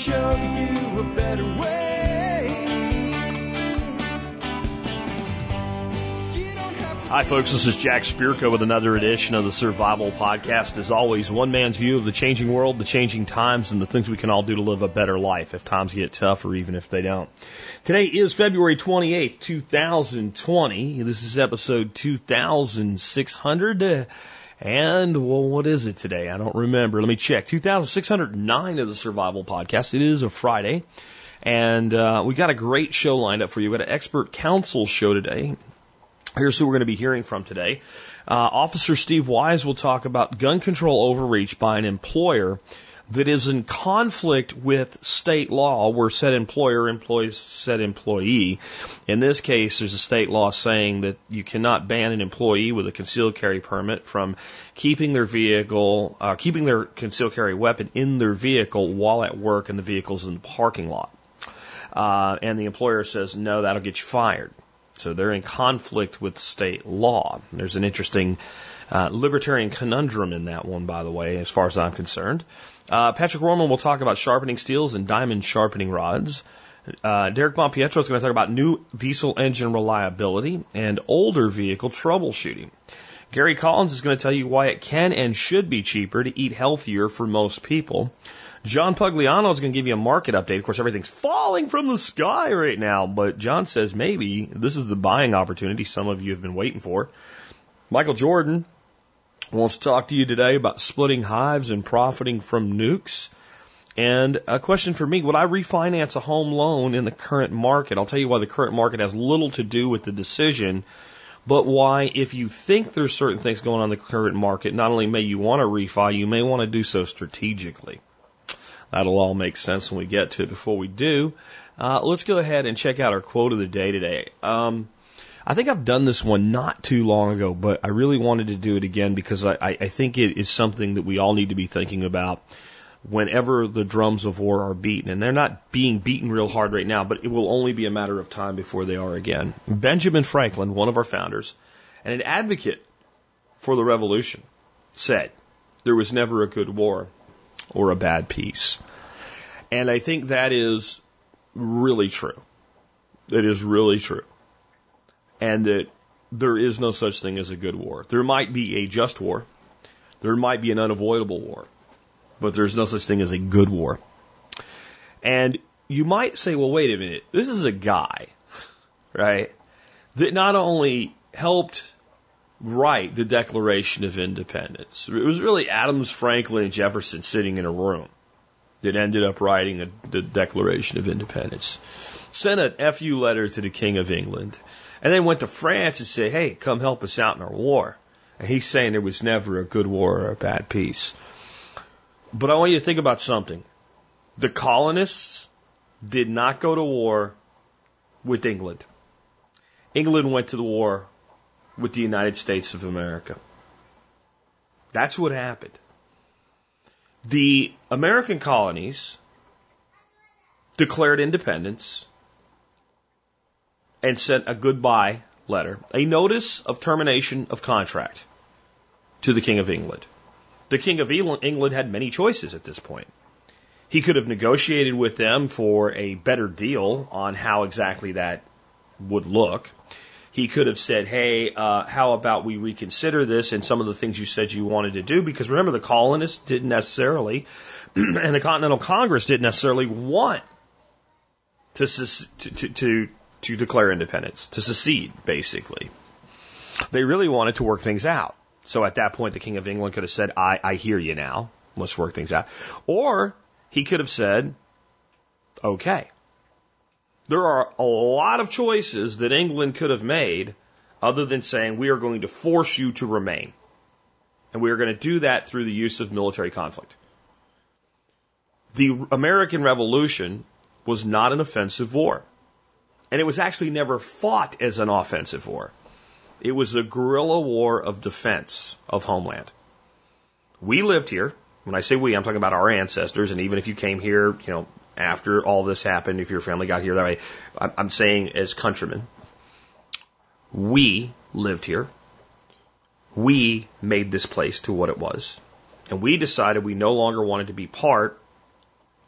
show you a better way. Hi, folks. This is Jack Spirko with another edition of the Survival Podcast. As always, one man's view of the changing world, the changing times, and the things we can all do to live a better life if times get tough or even if they don't. Today is February 28th, 2020. This is episode 2600. And, well, what is it today? I don't remember. Let me check. 2609 of the Survival Podcast. It is a Friday. And uh, we got a great show lined up for you. We got an expert council show today. Here's who we're going to be hearing from today. Uh, Officer Steve Wise will talk about gun control overreach by an employer that is in conflict with state law where said employer employs said employee. In this case, there's a state law saying that you cannot ban an employee with a concealed carry permit from keeping their vehicle, uh, keeping their concealed carry weapon in their vehicle while at work and the vehicle's in the parking lot. Uh, and the employer says, no, that'll get you fired. So they're in conflict with state law. There's an interesting uh, libertarian conundrum in that one, by the way, as far as I'm concerned. Patrick Rorman will talk about sharpening steels and diamond sharpening rods. Uh, Derek Monpietro is going to talk about new diesel engine reliability and older vehicle troubleshooting. Gary Collins is going to tell you why it can and should be cheaper to eat healthier for most people. John Pugliano is going to give you a market update. Of course, everything's falling from the sky right now, but John says maybe this is the buying opportunity some of you have been waiting for. Michael Jordan wants to talk to you today about splitting hives and profiting from nucs. And a question for me, would I refinance a home loan in the current market? I'll tell you why the current market has little to do with the decision, but why if you think there's certain things going on in the current market, not only may you want to refi, you may want to do so strategically. That'll all make sense when we get to it. Before we do, uh, let's go ahead and check out our quote of the day today. Um, I think I've done this one not too long ago, but I really wanted to do it again because I, I think it is something that we all need to be thinking about whenever the drums of war are beaten. And they're not being beaten real hard right now, but it will only be a matter of time before they are again. Benjamin Franklin, one of our founders, and an advocate for the revolution, said, There was never a good war or a bad peace. And I think that is really true. It is really true. And that there is no such thing as a good war. There might be a just war. There might be an unavoidable war. But there's no such thing as a good war. And you might say, well, wait a minute. This is a guy, right? That not only helped write the Declaration of Independence. It was really Adams, Franklin, and Jefferson sitting in a room that ended up writing the Declaration of Independence. Sent an FU letter to the King of England, and then went to France and said, hey, come help us out in our war. And he's saying there was never a good war or a bad peace. But I want you to think about something. The colonists did not go to war with England. England went to the war with the United States of America. That's what happened. The American colonies declared independence and sent a goodbye letter, a notice of termination of contract to the King of England. The King of England had many choices at this point. He could have negotiated with them for a better deal on how exactly that would look. He could have said, hey, uh, how about we reconsider this and some of the things you said you wanted to do? Because remember, the colonists didn't necessarily, and the Continental Congress didn't necessarily want to, to, to, to declare independence, to secede, basically. They really wanted to work things out. So at that point, the King of England could have said, I, I hear you now. Let's work things out. Or he could have said, okay. There are a lot of choices that England could have made other than saying, we are going to force you to remain. And we are going to do that through the use of military conflict. The American Revolution was not an offensive war. And it was actually never fought as an offensive war. It was a guerrilla war of defense of homeland. We lived here. When I say we, I'm talking about our ancestors. And even if you came here, you know, after all this happened, if your family got here that way, I'm saying as countrymen, we lived here. We made this place to what it was. And we decided we no longer wanted to be part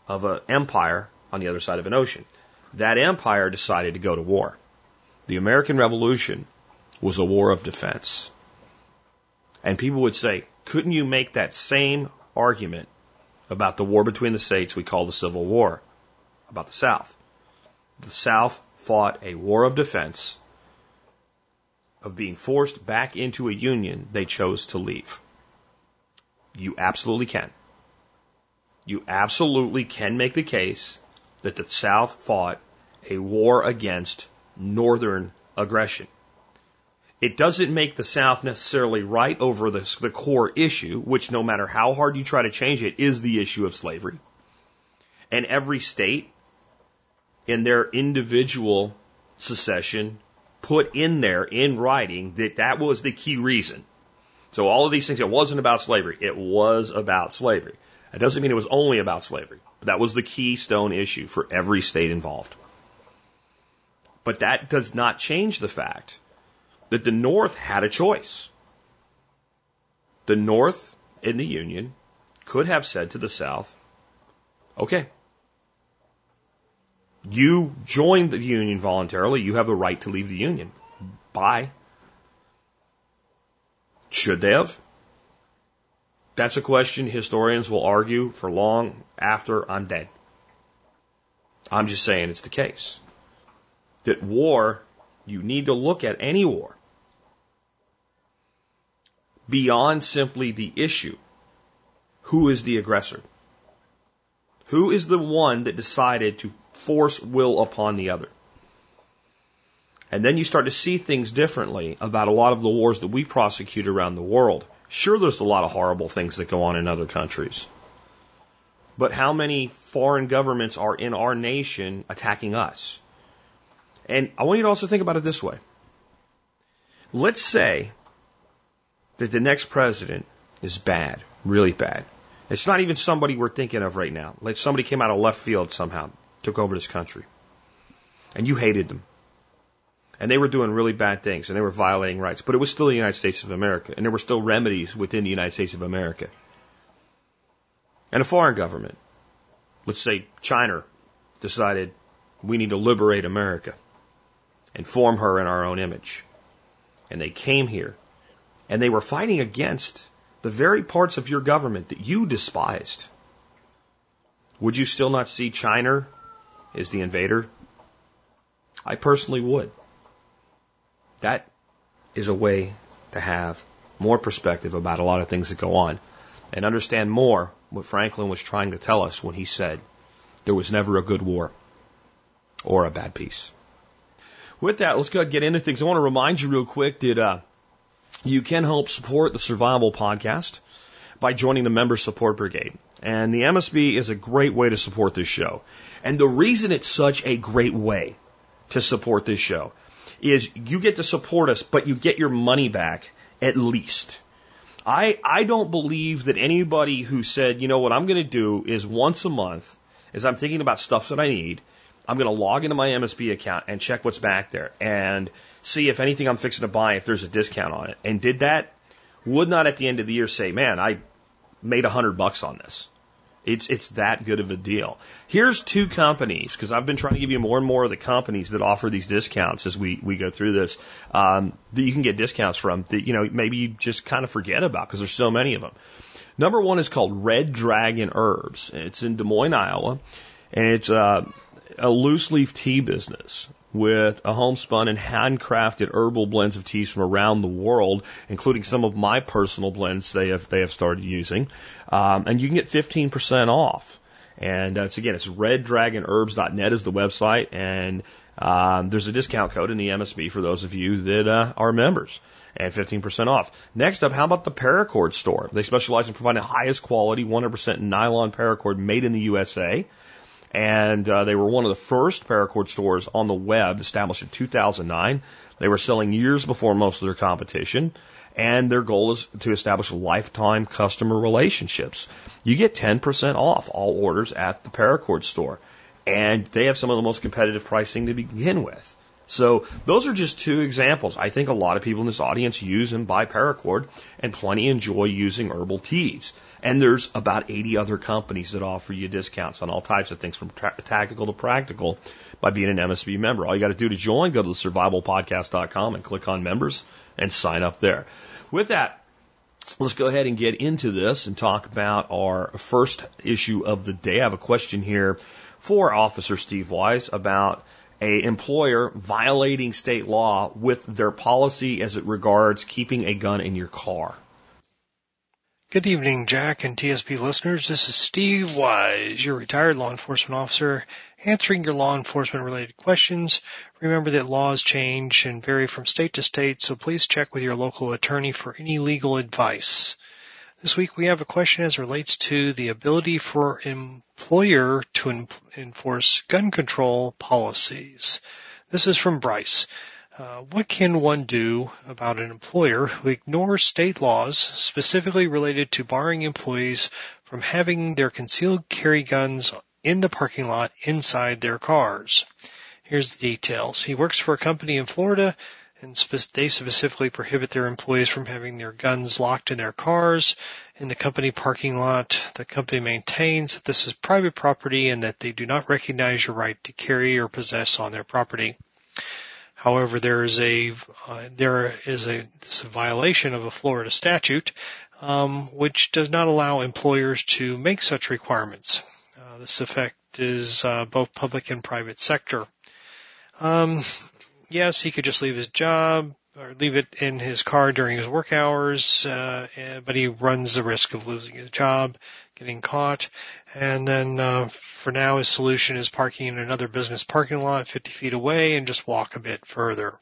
of an empire on the other side of an ocean. That empire decided to go to war. The American Revolution was a war of defense. And people would say, couldn't you make that same argument about the war between the states we call the Civil War, about the South? The South fought a war of defense of being forced back into a union they chose to leave. You absolutely can. You absolutely can make the case that the South fought a war against Northern aggression. It doesn't make the South necessarily right over the, the core issue, which no matter how hard you try to change it, is the issue of slavery. And every state in their individual secession put in there in writing that that was the key reason. So all of these things, it wasn't about slavery. It was about slavery. It doesn't mean it was only about slavery, but that was the keystone issue for every state involved. But that does not change the fact that the North had a choice. The North in the Union could have said to the South, okay, you joined the Union voluntarily, you have the right to leave the Union. Bye. Should they have? That's a question historians will argue for long after I'm dead. I'm just saying it's the case that war, you need to look at any war beyond simply the issue. Who is the aggressor? Who is the one that decided to force will upon the other? And then you start to see things differently about a lot of the wars that we prosecute around the world. Sure, there's a lot of horrible things that go on in other countries. But how many foreign governments are in our nation attacking us? And I want you to also think about it this way. Let's say that the next president is bad, really bad. It's not even somebody we're thinking of right now. Like somebody came out of left field somehow, took over this country. And you hated them. And they were doing really bad things and they were violating rights. But it was still the United States of America. And there were still remedies within the United States of America. And a foreign government, let's say China, decided we need to liberate America and form her in our own image. And they came here and they were fighting against the very parts of your government that you despised. Would you still not see China as the invader? I personally would. That is a way to have more perspective about a lot of things that go on and understand more what Franklin was trying to tell us when he said there was never a good war or a bad peace. With that, let's go get into things. I want to remind you real quick that uh, you can help support the Survival Podcast by joining the Member Support Brigade. And the MSB is a great way to support this show. And the reason it's such a great way to support this show is you get to support us, but you get your money back at least. I, I don't believe that anybody who said, you know what I'm going to do is once a month, as I'm thinking about stuff that I need, I'm going to log into my MSB account and check what's back there and see if anything I'm fixing to buy, if there's a discount on it. And did that, would not at the end of the year say, man, I made a hundred bucks on this. It's, it's that good of a deal. Here's two companies, because I've been trying to give you more and more of the companies that offer these discounts as we, we go through this, um, that you can get discounts from that, you know, maybe you just kind of forget about because there's so many of them. Number one is called Red Dragon Herbs. It's in Des Moines, Iowa, and it's, uh, a loose leaf tea business with a homespun and handcrafted herbal blends of teas from around the world, including some of my personal blends they have they have started using, um, and you can get 15% off. And uh, it's again, it's reddragonherbs.net is the website, and um, there's a discount code in the MSB for those of you that uh, are members, and 15% off. Next up, how about the Paracord store? They specialize in providing the highest quality 100% nylon paracord made in the USA and uh, they were one of the first paracord stores on the web, established in 2009. They were selling years before most of their competition, and their goal is to establish lifetime customer relationships. You get 10% off all orders at the paracord store, and they have some of the most competitive pricing to begin with. So those are just two examples. I think a lot of people in this audience use and buy paracord and plenty enjoy using herbal teas. And there's about 80 other companies that offer you discounts on all types of things from tra- tactical to practical by being an MSB member. All you got to do to join, go to the survivalpodcast.com and click on members and sign up there. With that, let's go ahead and get into this and talk about our first issue of the day. I have a question here for Officer Steve Wise about a employer violating state law with their policy as it regards keeping a gun in your car. Good evening, Jack and TSP listeners. This is Steve Wise, your retired law enforcement officer, answering your law enforcement related questions. Remember that laws change and vary from state to state, so please check with your local attorney for any legal advice. This week we have a question as relates to the ability for employer to enforce gun control policies. This is from Bryce. Uh, what can one do about an employer who ignores state laws specifically related to barring employees from having their concealed carry guns in the parking lot inside their cars? Here's the details. He works for a company in Florida and they specifically prohibit their employees from having their guns locked in their cars in the company parking lot. The company maintains that this is private property and that they do not recognize your right to carry or possess on their property. However, there is a uh, there is a, a, violation of a Florida statute um, which does not allow employers to make such requirements. Uh, this effect is uh, both public and private sector. Um, yes, he could just leave his job or leave it in his car during his work hours, uh, but he runs the risk of losing his job, getting caught, and then uh, for now, his solution is parking in another business parking lot 50 feet away and just walk a bit further.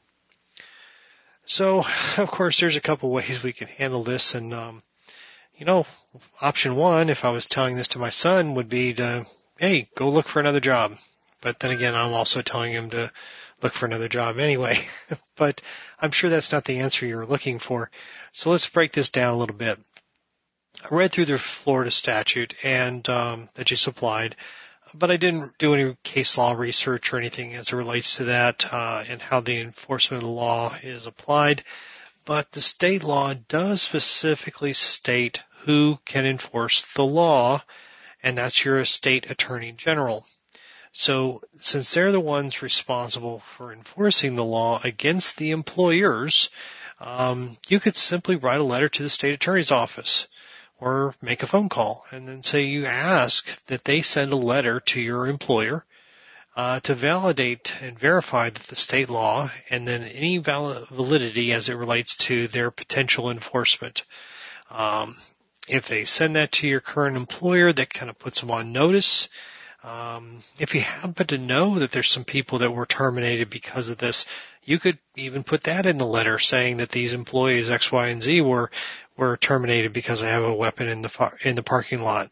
So, of course, there's a couple ways we can handle this. And, um, you know, option one, if I was telling this to my son, would be to, hey, go look for another job. But then again, I'm also telling him to look for another job anyway. but I'm sure that's not the answer you're looking for. So let's break this down a little bit. I read through the Florida statute and um, that you supplied but I didn't do any case law research or anything as it relates to that uh, and how the enforcement of the law is applied. But the state law does specifically state who can enforce the law, and that's your state attorney general. So since they're the ones responsible for enforcing the law against the employers, um, you could simply write a letter to the state attorney's office or make a phone call and then say you ask that they send a letter to your employer uh, to validate and verify that the state law and then any validity as it relates to their potential enforcement. Um, if they send that to your current employer, that kind of puts them on notice. Um, if you happen to know that there's some people that were terminated because of this, you could even put that in the letter saying that these employees X, Y, and Z were were terminated because I have a weapon in the in the parking lot.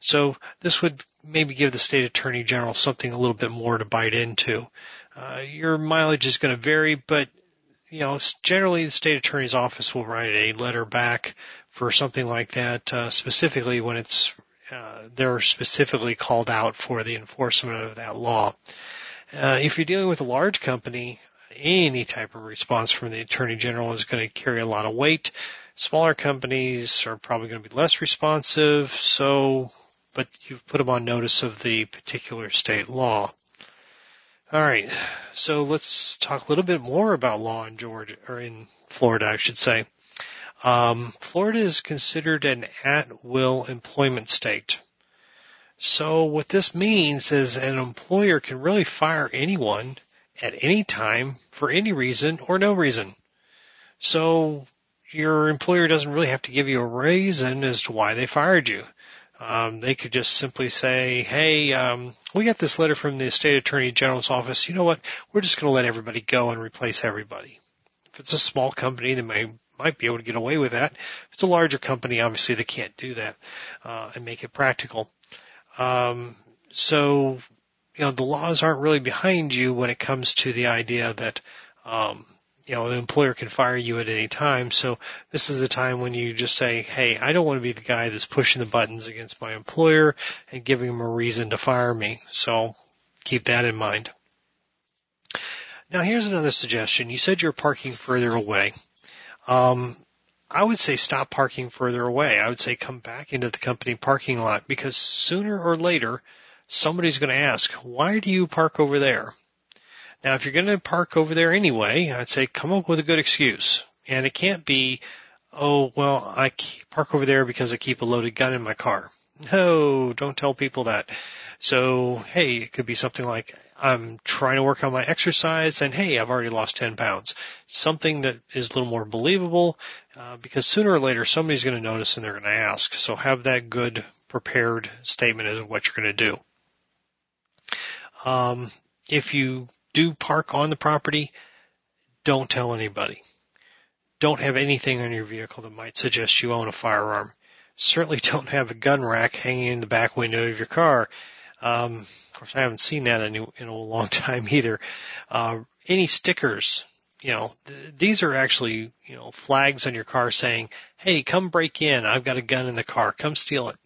So this would maybe give the state attorney general something a little bit more to bite into. Uh, your mileage is going to vary, but you know generally the state attorney's office will write a letter back for something like that, uh, specifically when it's uh, they're specifically called out for the enforcement of that law. Uh, if you're dealing with a large company, any type of response from the attorney general is going to carry a lot of weight. Smaller companies are probably going to be less responsive, so, but you've put them on notice of the particular state law. Alright, so let's talk a little bit more about law in Georgia, or in Florida, I should say. Um, Florida is considered an at-will employment state. So what this means is an employer can really fire anyone at any time for any reason or no reason. So your employer doesn't really have to give you a reason as to why they fired you. Um, they could just simply say, "Hey, um, we got this letter from the state attorney general's office. You know what? We're just going to let everybody go and replace everybody." If it's a small company, they may might be able to get away with that. If it's a larger company, obviously they can't do that uh, and make it practical. Um, so, you know, the laws aren't really behind you when it comes to the idea that um, you know, the employer can fire you at any time. So this is the time when you just say, hey, I don't want to be the guy that's pushing the buttons against my employer and giving him a reason to fire me. So keep that in mind. Now here's another suggestion. You said you're parking further away. Um, I would say stop parking further away. I would say come back into the company parking lot because sooner or later somebody's going to ask, why do you park over there? Now, if you're going to park over there anyway, I'd say come up with a good excuse. And it can't be, oh, well, I park over there because I keep a loaded gun in my car. No, don't tell people that. So, hey, it could be something like, I'm trying to work on my exercise and hey, I've already lost 10 pounds. Something that is a little more believable, uh, because sooner or later somebody's going to notice and they're going to ask. So have that good prepared statement as what you're going to do. Um, if you do park on the property, don't tell anybody. Don't have anything on your vehicle that might suggest you own a firearm. Certainly don't have a gun rack hanging in the back window of your car. Um, of course, I haven't seen that in, in a long time either. Uh, any stickers, you know, th- these are actually, you know, flags on your car saying, "Hey, come break in. I've got a gun in the car. Come steal it."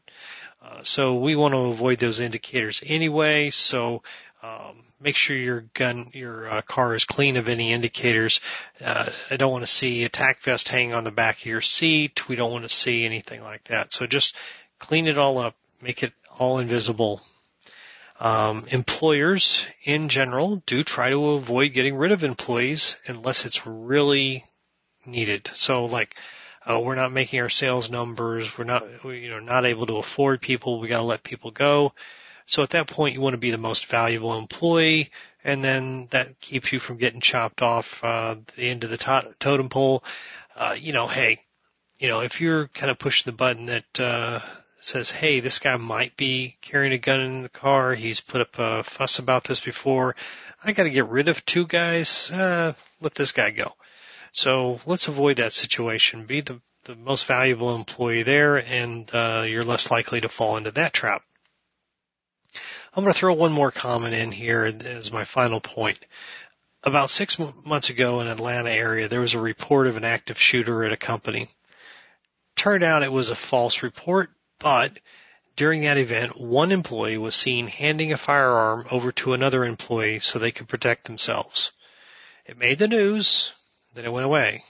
Uh, so we want to avoid those indicators anyway. So um, make sure your gun, your uh, car is clean of any indicators. Uh, I don't want to see a tack vest hanging on the back of your seat. We don't want to see anything like that. So just clean it all up, make it all invisible. Um, employers in general do try to avoid getting rid of employees unless it's really needed. So like, uh, we're not making our sales numbers. We're not, you know, not able to afford people. We got to let people go. So at that point, you want to be the most valuable employee, and then that keeps you from getting chopped off uh, the end of the to- totem pole. Uh, you know, hey, you know, if you're kind of pushing the button that uh, says, hey, this guy might be carrying a gun in the car. He's put up a fuss about this before. I got to get rid of two guys. Uh, let this guy go. So let's avoid that situation. Be the, the most valuable employee there and, uh, you're less likely to fall into that trap. I'm going to throw one more comment in here as my final point. About six months ago in Atlanta area, there was a report of an active shooter at a company. Turned out it was a false report, but during that event, one employee was seen handing a firearm over to another employee so they could protect themselves. It made the news, then it went away.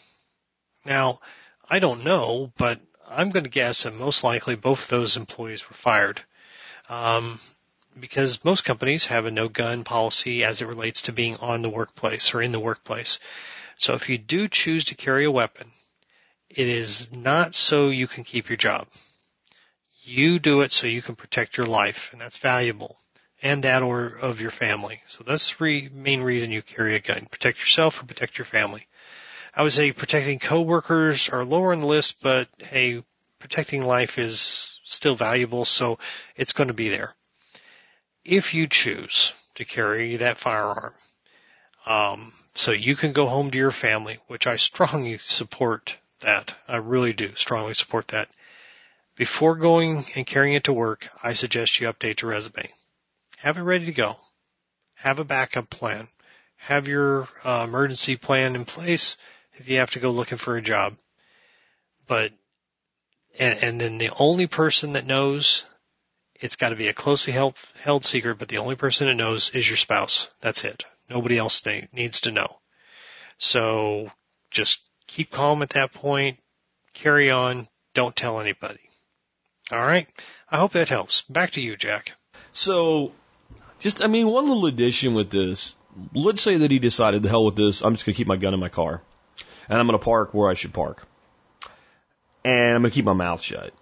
Now, I don't know, but I'm going to guess that most likely both of those employees were fired. Um, because most companies have a no gun policy as it relates to being on the workplace or in the workplace. So if you do choose to carry a weapon, it is not so you can keep your job. You do it so you can protect your life, and that's valuable, and that or of your family. So that's the main reason you carry a gun: protect yourself or protect your family. I would say protecting coworkers are lower on the list, but hey, protecting life is still valuable, so it's going to be there if you choose to carry that firearm, um, so you can go home to your family, which I strongly support that. I really do strongly support that. Before going and carrying it to work, I suggest you update your resume. Have it ready to go. Have a backup plan. Have your uh, emergency plan in place if you have to go looking for a job. But, and, and then the only person that knows it's got to be a closely held, held secret, but the only person that knows is your spouse. That's it. Nobody else needs to know. So just keep calm at that point. Carry on. Don't tell anybody. All right. I hope that helps. Back to you, Jack. So, just, I mean, one little addition with this. Let's say that he decided, the hell with this, I'm just going to keep my gun in my car. And I'm going to park where I should park. And I'm going to keep my mouth shut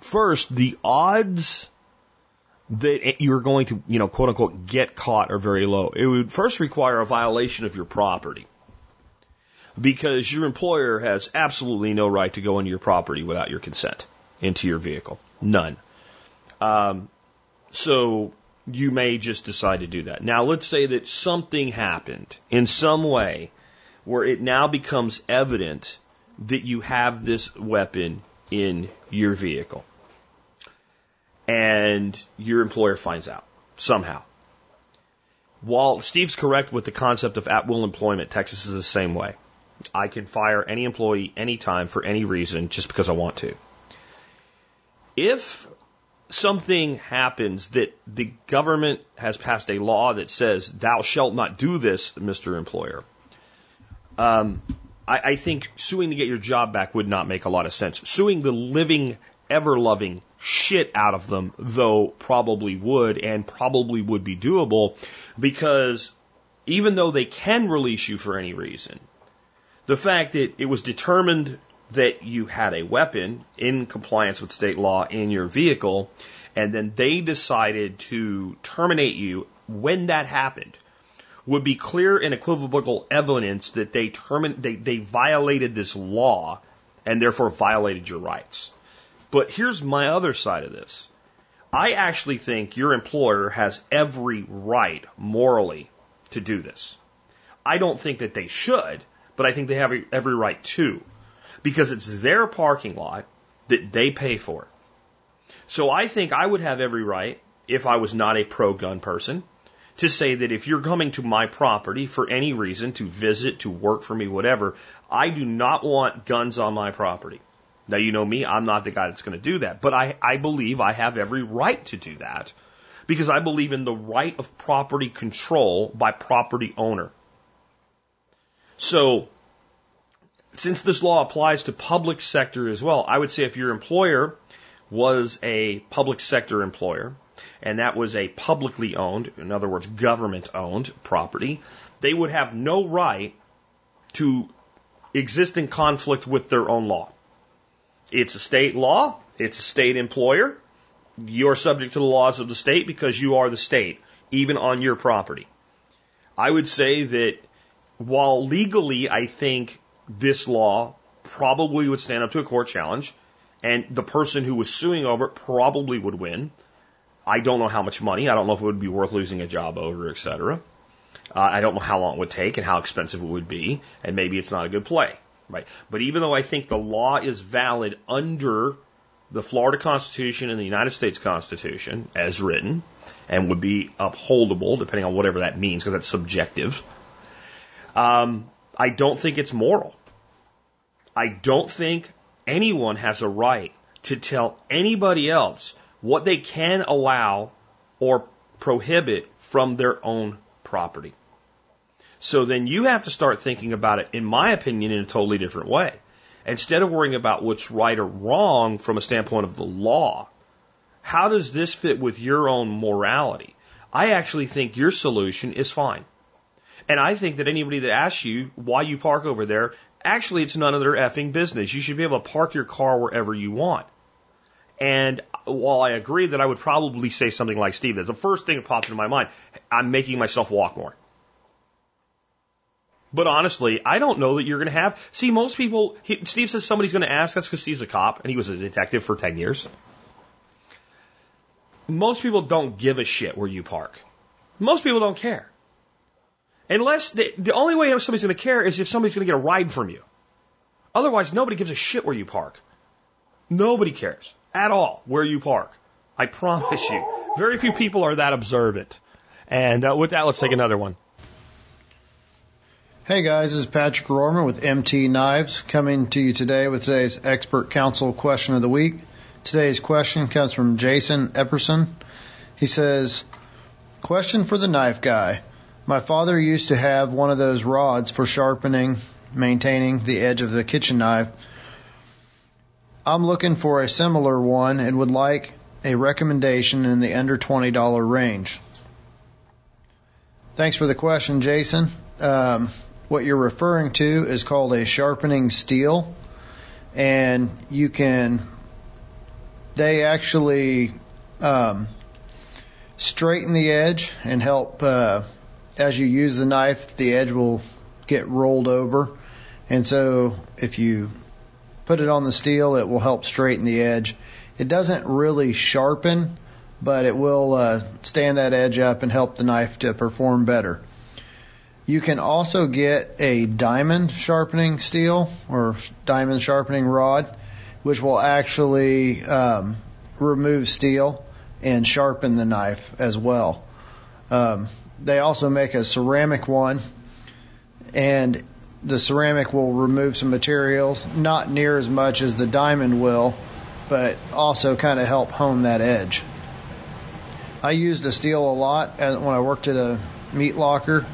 first, the odds that you're going to, you know, quote unquote, get caught are very low. It would first require a violation of your property because your employer has absolutely no right to go into your property without your consent into your vehicle. None. Um, so you may just decide to do that. Now, let's say that something happened in some way where it now becomes evident that you have this weapon in your vehicle. And your employer finds out somehow. While Steve's correct with the concept of at will employment, Texas is the same way. I can fire any employee anytime for any reason just because I want to. If something happens that the government has passed a law that says, thou shalt not do this, Mr. Employer, um, I, I think suing to get your job back would not make a lot of sense. Suing the living, ever loving shit out of them, though, probably would and probably would be doable because even though they can release you for any reason, the fact that it was determined that you had a weapon in compliance with state law in your vehicle, and then they decided to terminate you when that happened, would be clear and equivocal evidence that they, termin- they, they violated this law and therefore violated your rights. But here's my other side of this. I actually think your employer has every right morally to do this. I don't think that they should, but I think they have every right to because it's their parking lot that they pay for. So I think I would have every right, if I was not a pro gun person, to say that if you're coming to my property for any reason, to visit, to work for me, whatever, I do not want guns on my property. Now, you know me, I'm not the guy that's going to do that, but I, I believe I have every right to do that because I believe in the right of property control by property owner. So, since this law applies to public sector as well, I would say if your employer was a public sector employer, and that was a publicly owned, in other words, government owned property, they would have no right to exist in conflict with their own law. It's a state law, it's a state employer. You're subject to the laws of the state because you are the state, even on your property. I would say that while legally I think this law probably would stand up to a court challenge, and the person who was suing over it probably would win. I don't know how much money. I don't know if it would be worth losing a job over, et cetera. Uh, I don't know how long it would take and how expensive it would be, and maybe it's not a good play, right? But even though I think the law is valid under the Florida Constitution and the United States Constitution as written, and would be upholdable depending on whatever that means, because that's subjective. Um, I don't think it's moral. I don't think anyone has a right to tell anybody else what they can allow or prohibit from their own property. So then you have to start thinking about it, in my opinion, in a totally different way. Instead of worrying about what's right or wrong from a standpoint of the law, how does this fit with your own morality? I actually think your solution is fine. And I think that anybody that asks you why you park over there Actually, it's none of their effing business. You should be able to park your car wherever you want. And while I agree that I would probably say something like Steve, that the first thing that popped into my mind, I'm making myself walk more. But honestly, I don't know that you're going to have. See, most people, he, Steve says somebody's going to ask. That's because Steve's a cop and he was a detective for 10 years. Most people don't give a shit where you park. Most people don't care. Unless the, the only way somebody's going to care is if somebody's going to get a ride from you. Otherwise, nobody gives a shit where you park. Nobody cares at all where you park. I promise you. Very few people are that observant. And uh, with that, let's take another one. Hey guys, this is Patrick Rorman with MT Knives coming to you today with today's expert council question of the week. Today's question comes from Jason Epperson. He says, Question for the knife guy. My father used to have one of those rods for sharpening, maintaining the edge of the kitchen knife. I'm looking for a similar one and would like a recommendation in the under $20 range. Thanks for the question, Jason. Um, what you're referring to is called a sharpening steel, and you can, they actually um, straighten the edge and help uh, as you use the knife, the edge will get rolled over. And so if you put it on the steel, it will help straighten the edge. It doesn't really sharpen, but it will uh, stand that edge up and help the knife to perform better. You can also get a diamond sharpening steel or diamond sharpening rod, which will actually um, remove steel and sharpen the knife as well. Um, they also make a ceramic one, and the ceramic will remove some materials, not near as much as the diamond will, but also kind of help hone that edge. I used a steel a lot when I worked at a meat locker,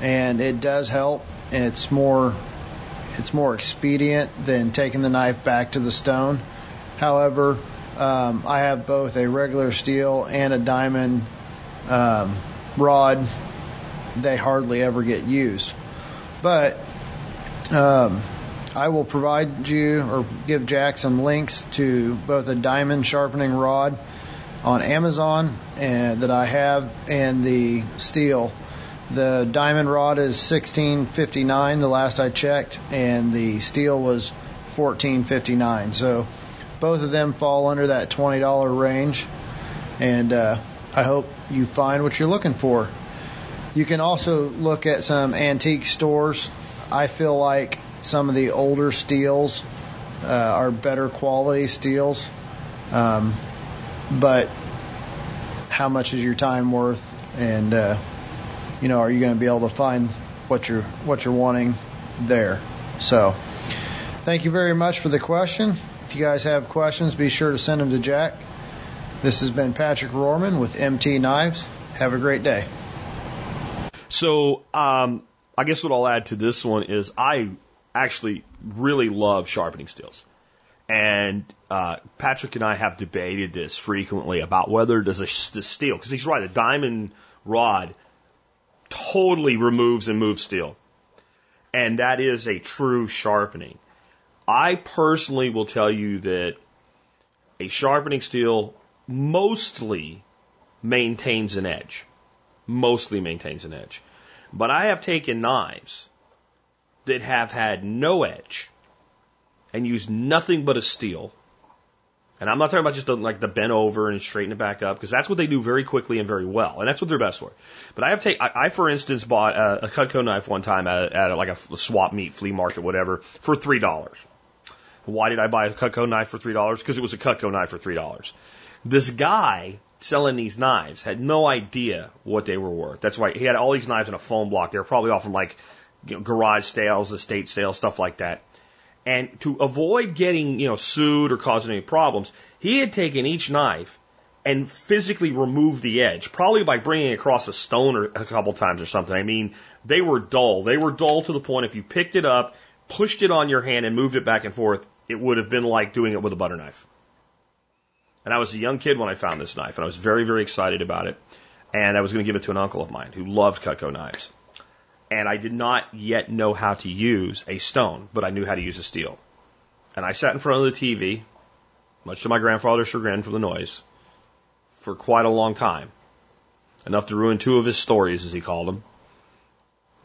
and it does help. It's more it's more expedient than taking the knife back to the stone. However, um, I have both a regular steel and a diamond um, rod. They hardly ever get used, but um, I will provide you or give Jack some links to both a diamond sharpening rod on Amazon and that I have and the steel. The diamond rod is 16.59 the last I checked and the steel was 14.59. So both of them fall under that $20 range and uh, I hope you find what you're looking for. You can also look at some antique stores. I feel like some of the older steels uh, are better quality steels. Um, but how much is your time worth? And uh, you know, are you going to be able to find what you're what you're wanting there? So, thank you very much for the question. If you guys have questions, be sure to send them to Jack. This has been Patrick Rorman with MT Knives. Have a great day. So, um, I guess what I'll add to this one is I actually really love sharpening steels. And uh, Patrick and I have debated this frequently about whether does a steel because he's right a diamond rod totally removes and moves steel, and that is a true sharpening. I personally will tell you that a sharpening steel mostly maintains an edge, mostly maintains an edge. But I have taken knives that have had no edge and used nothing but a steel. And I'm not talking about just the, like the bent over and straighten it back up because that's what they do very quickly and very well, and that's what they're best for. But I have take I, I for instance bought a, a Cutco knife one time at, at like a swap meet flea market whatever for three dollars. Why did I buy a Cutco knife for three dollars? Because it was a Cutco knife for three dollars. This guy selling these knives had no idea what they were worth. That's why he had all these knives in a foam block. They were probably all from like you know, garage sales, estate sales, stuff like that. And to avoid getting, you know, sued or causing any problems, he had taken each knife and physically removed the edge, probably by bringing it across a stone or a couple times or something. I mean, they were dull. They were dull to the point if you picked it up, pushed it on your hand and moved it back and forth, it would have been like doing it with a butter knife. And I was a young kid when I found this knife, and I was very, very excited about it. And I was going to give it to an uncle of mine who loved Cutco knives and I did not yet know how to use a stone, but I knew how to use a steel. And I sat in front of the TV, much to my grandfather's chagrin from the noise, for quite a long time. Enough to ruin two of his stories, as he called them,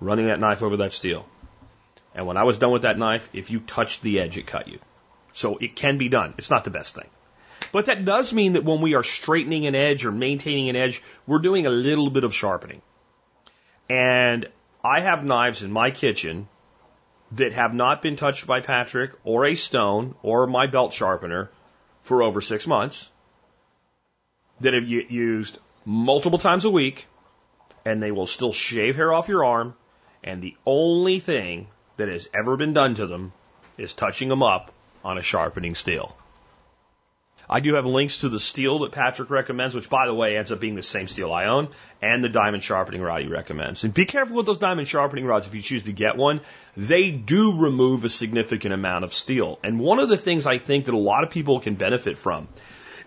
running that knife over that steel. And when I was done with that knife, if you touched the edge, it cut you. So it can be done. It's not the best thing. But that does mean that when we are straightening an edge or maintaining an edge, we're doing a little bit of sharpening. And I have knives in my kitchen that have not been touched by Patrick or a stone or my belt sharpener for over six months that have used multiple times a week and they will still shave hair off your arm. And the only thing that has ever been done to them is touching them up on a sharpening steel. I do have links to the steel that Patrick recommends, which by the way ends up being the same steel I own, and the diamond sharpening rod he recommends. And be careful with those diamond sharpening rods if you choose to get one. They do remove a significant amount of steel. And one of the things I think that a lot of people can benefit from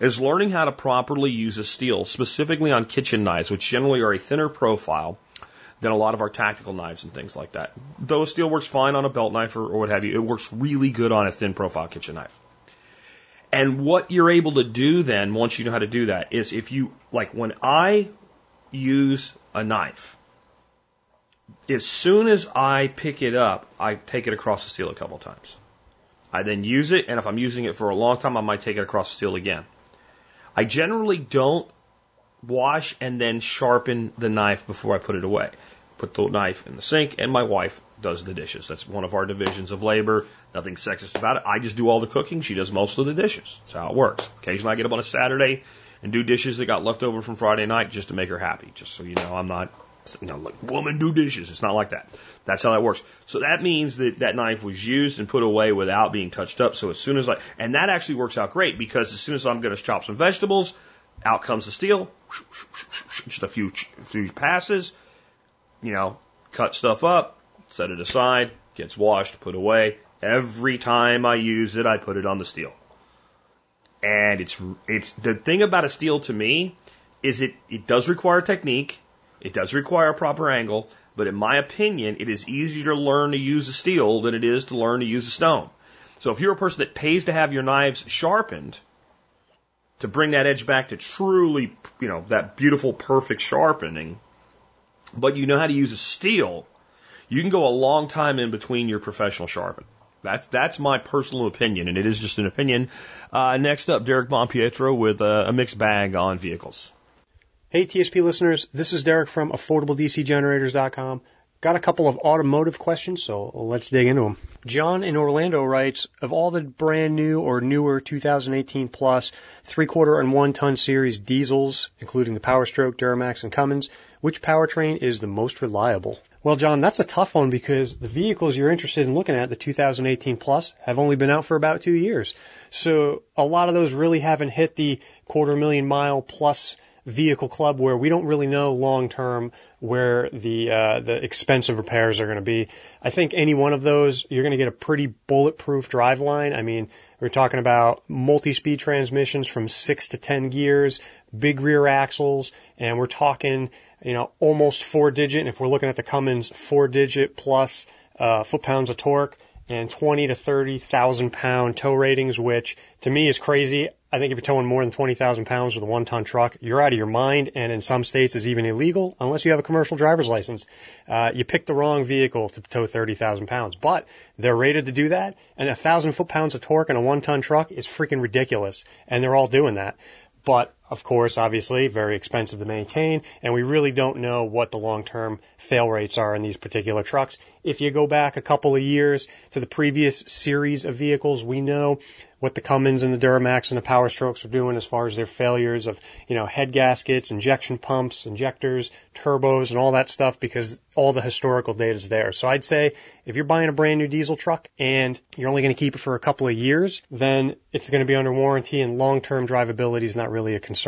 is learning how to properly use a steel, specifically on kitchen knives, which generally are a thinner profile than a lot of our tactical knives and things like that. Though steel works fine on a belt knife or, or what have you, it works really good on a thin profile kitchen knife. And what you're able to do then, once you know how to do that, is if you, like when I use a knife, as soon as I pick it up, I take it across the steel a couple of times. I then use it, and if I'm using it for a long time, I might take it across the steel again. I generally don't wash and then sharpen the knife before I put it away. Put the knife in the sink, and my wife does the dishes. That's one of our divisions of labor. Nothing sexist about it. I just do all the cooking. She does most of the dishes. That's how it works. Occasionally I get up on a Saturday and do dishes that got left over from Friday night just to make her happy. Just so you know, I'm not you know, like woman do dishes. It's not like that. That's how that works. So that means that that knife was used and put away without being touched up. So as soon as I, and that actually works out great because as soon as I'm going to chop some vegetables, out comes the steel, just a few, few passes, you know, cut stuff up, set it aside, gets washed, put away. Every time I use it, I put it on the steel. And it's, it's, the thing about a steel to me is it, it does require technique. It does require a proper angle, but in my opinion, it is easier to learn to use a steel than it is to learn to use a stone. So if you're a person that pays to have your knives sharpened, to bring that edge back to truly, you know, that beautiful, perfect sharpening, but you know how to use a steel, you can go a long time in between your professional sharpen. That's that's my personal opinion, and it is just an opinion. Uh, next up, Derek Bonpietro with a, a mixed bag on vehicles. Hey TSP listeners, this is Derek from AffordableDCGenerators.com. Got a couple of automotive questions, so let's dig into them. John in Orlando writes, of all the brand new or newer 2018 plus three quarter and one ton series diesels, including the Powerstroke, Duramax, and Cummins, which powertrain is the most reliable? Well, John, that's a tough one because the vehicles you're interested in looking at, the 2018 Plus, have only been out for about two years. So a lot of those really haven't hit the quarter million mile plus vehicle club where we don't really know long term where the uh, the expensive repairs are going to be. I think any one of those you're going to get a pretty bulletproof drive line. I mean, we're talking about multi-speed transmissions from six to ten gears, big rear axles, and we're talking you know almost four digit. And if we're looking at the Cummins, four digit plus uh, foot pounds of torque and 20 to 30,000 pound tow ratings, which to me is crazy. I think if you're towing more than 20,000 pounds with a one ton truck, you're out of your mind, and in some states is even illegal unless you have a commercial driver's license. Uh, you picked the wrong vehicle to tow 30,000 pounds, but they're rated to do that, and a thousand foot pounds of torque in a one ton truck is freaking ridiculous, and they're all doing that. But of course, obviously, very expensive to maintain, and we really don't know what the long-term fail rates are in these particular trucks. If you go back a couple of years to the previous series of vehicles, we know what the Cummins and the Duramax and the Power Strokes are doing as far as their failures of, you know, head gaskets, injection pumps, injectors, turbos, and all that stuff because all the historical data is there. So I'd say if you're buying a brand new diesel truck and you're only going to keep it for a couple of years, then it's going to be under warranty and long-term drivability is not really a concern.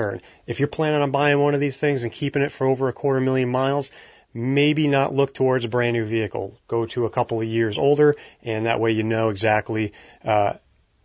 If you're planning on buying one of these things and keeping it for over a quarter million miles, maybe not look towards a brand new vehicle. Go to a couple of years older, and that way you know exactly uh,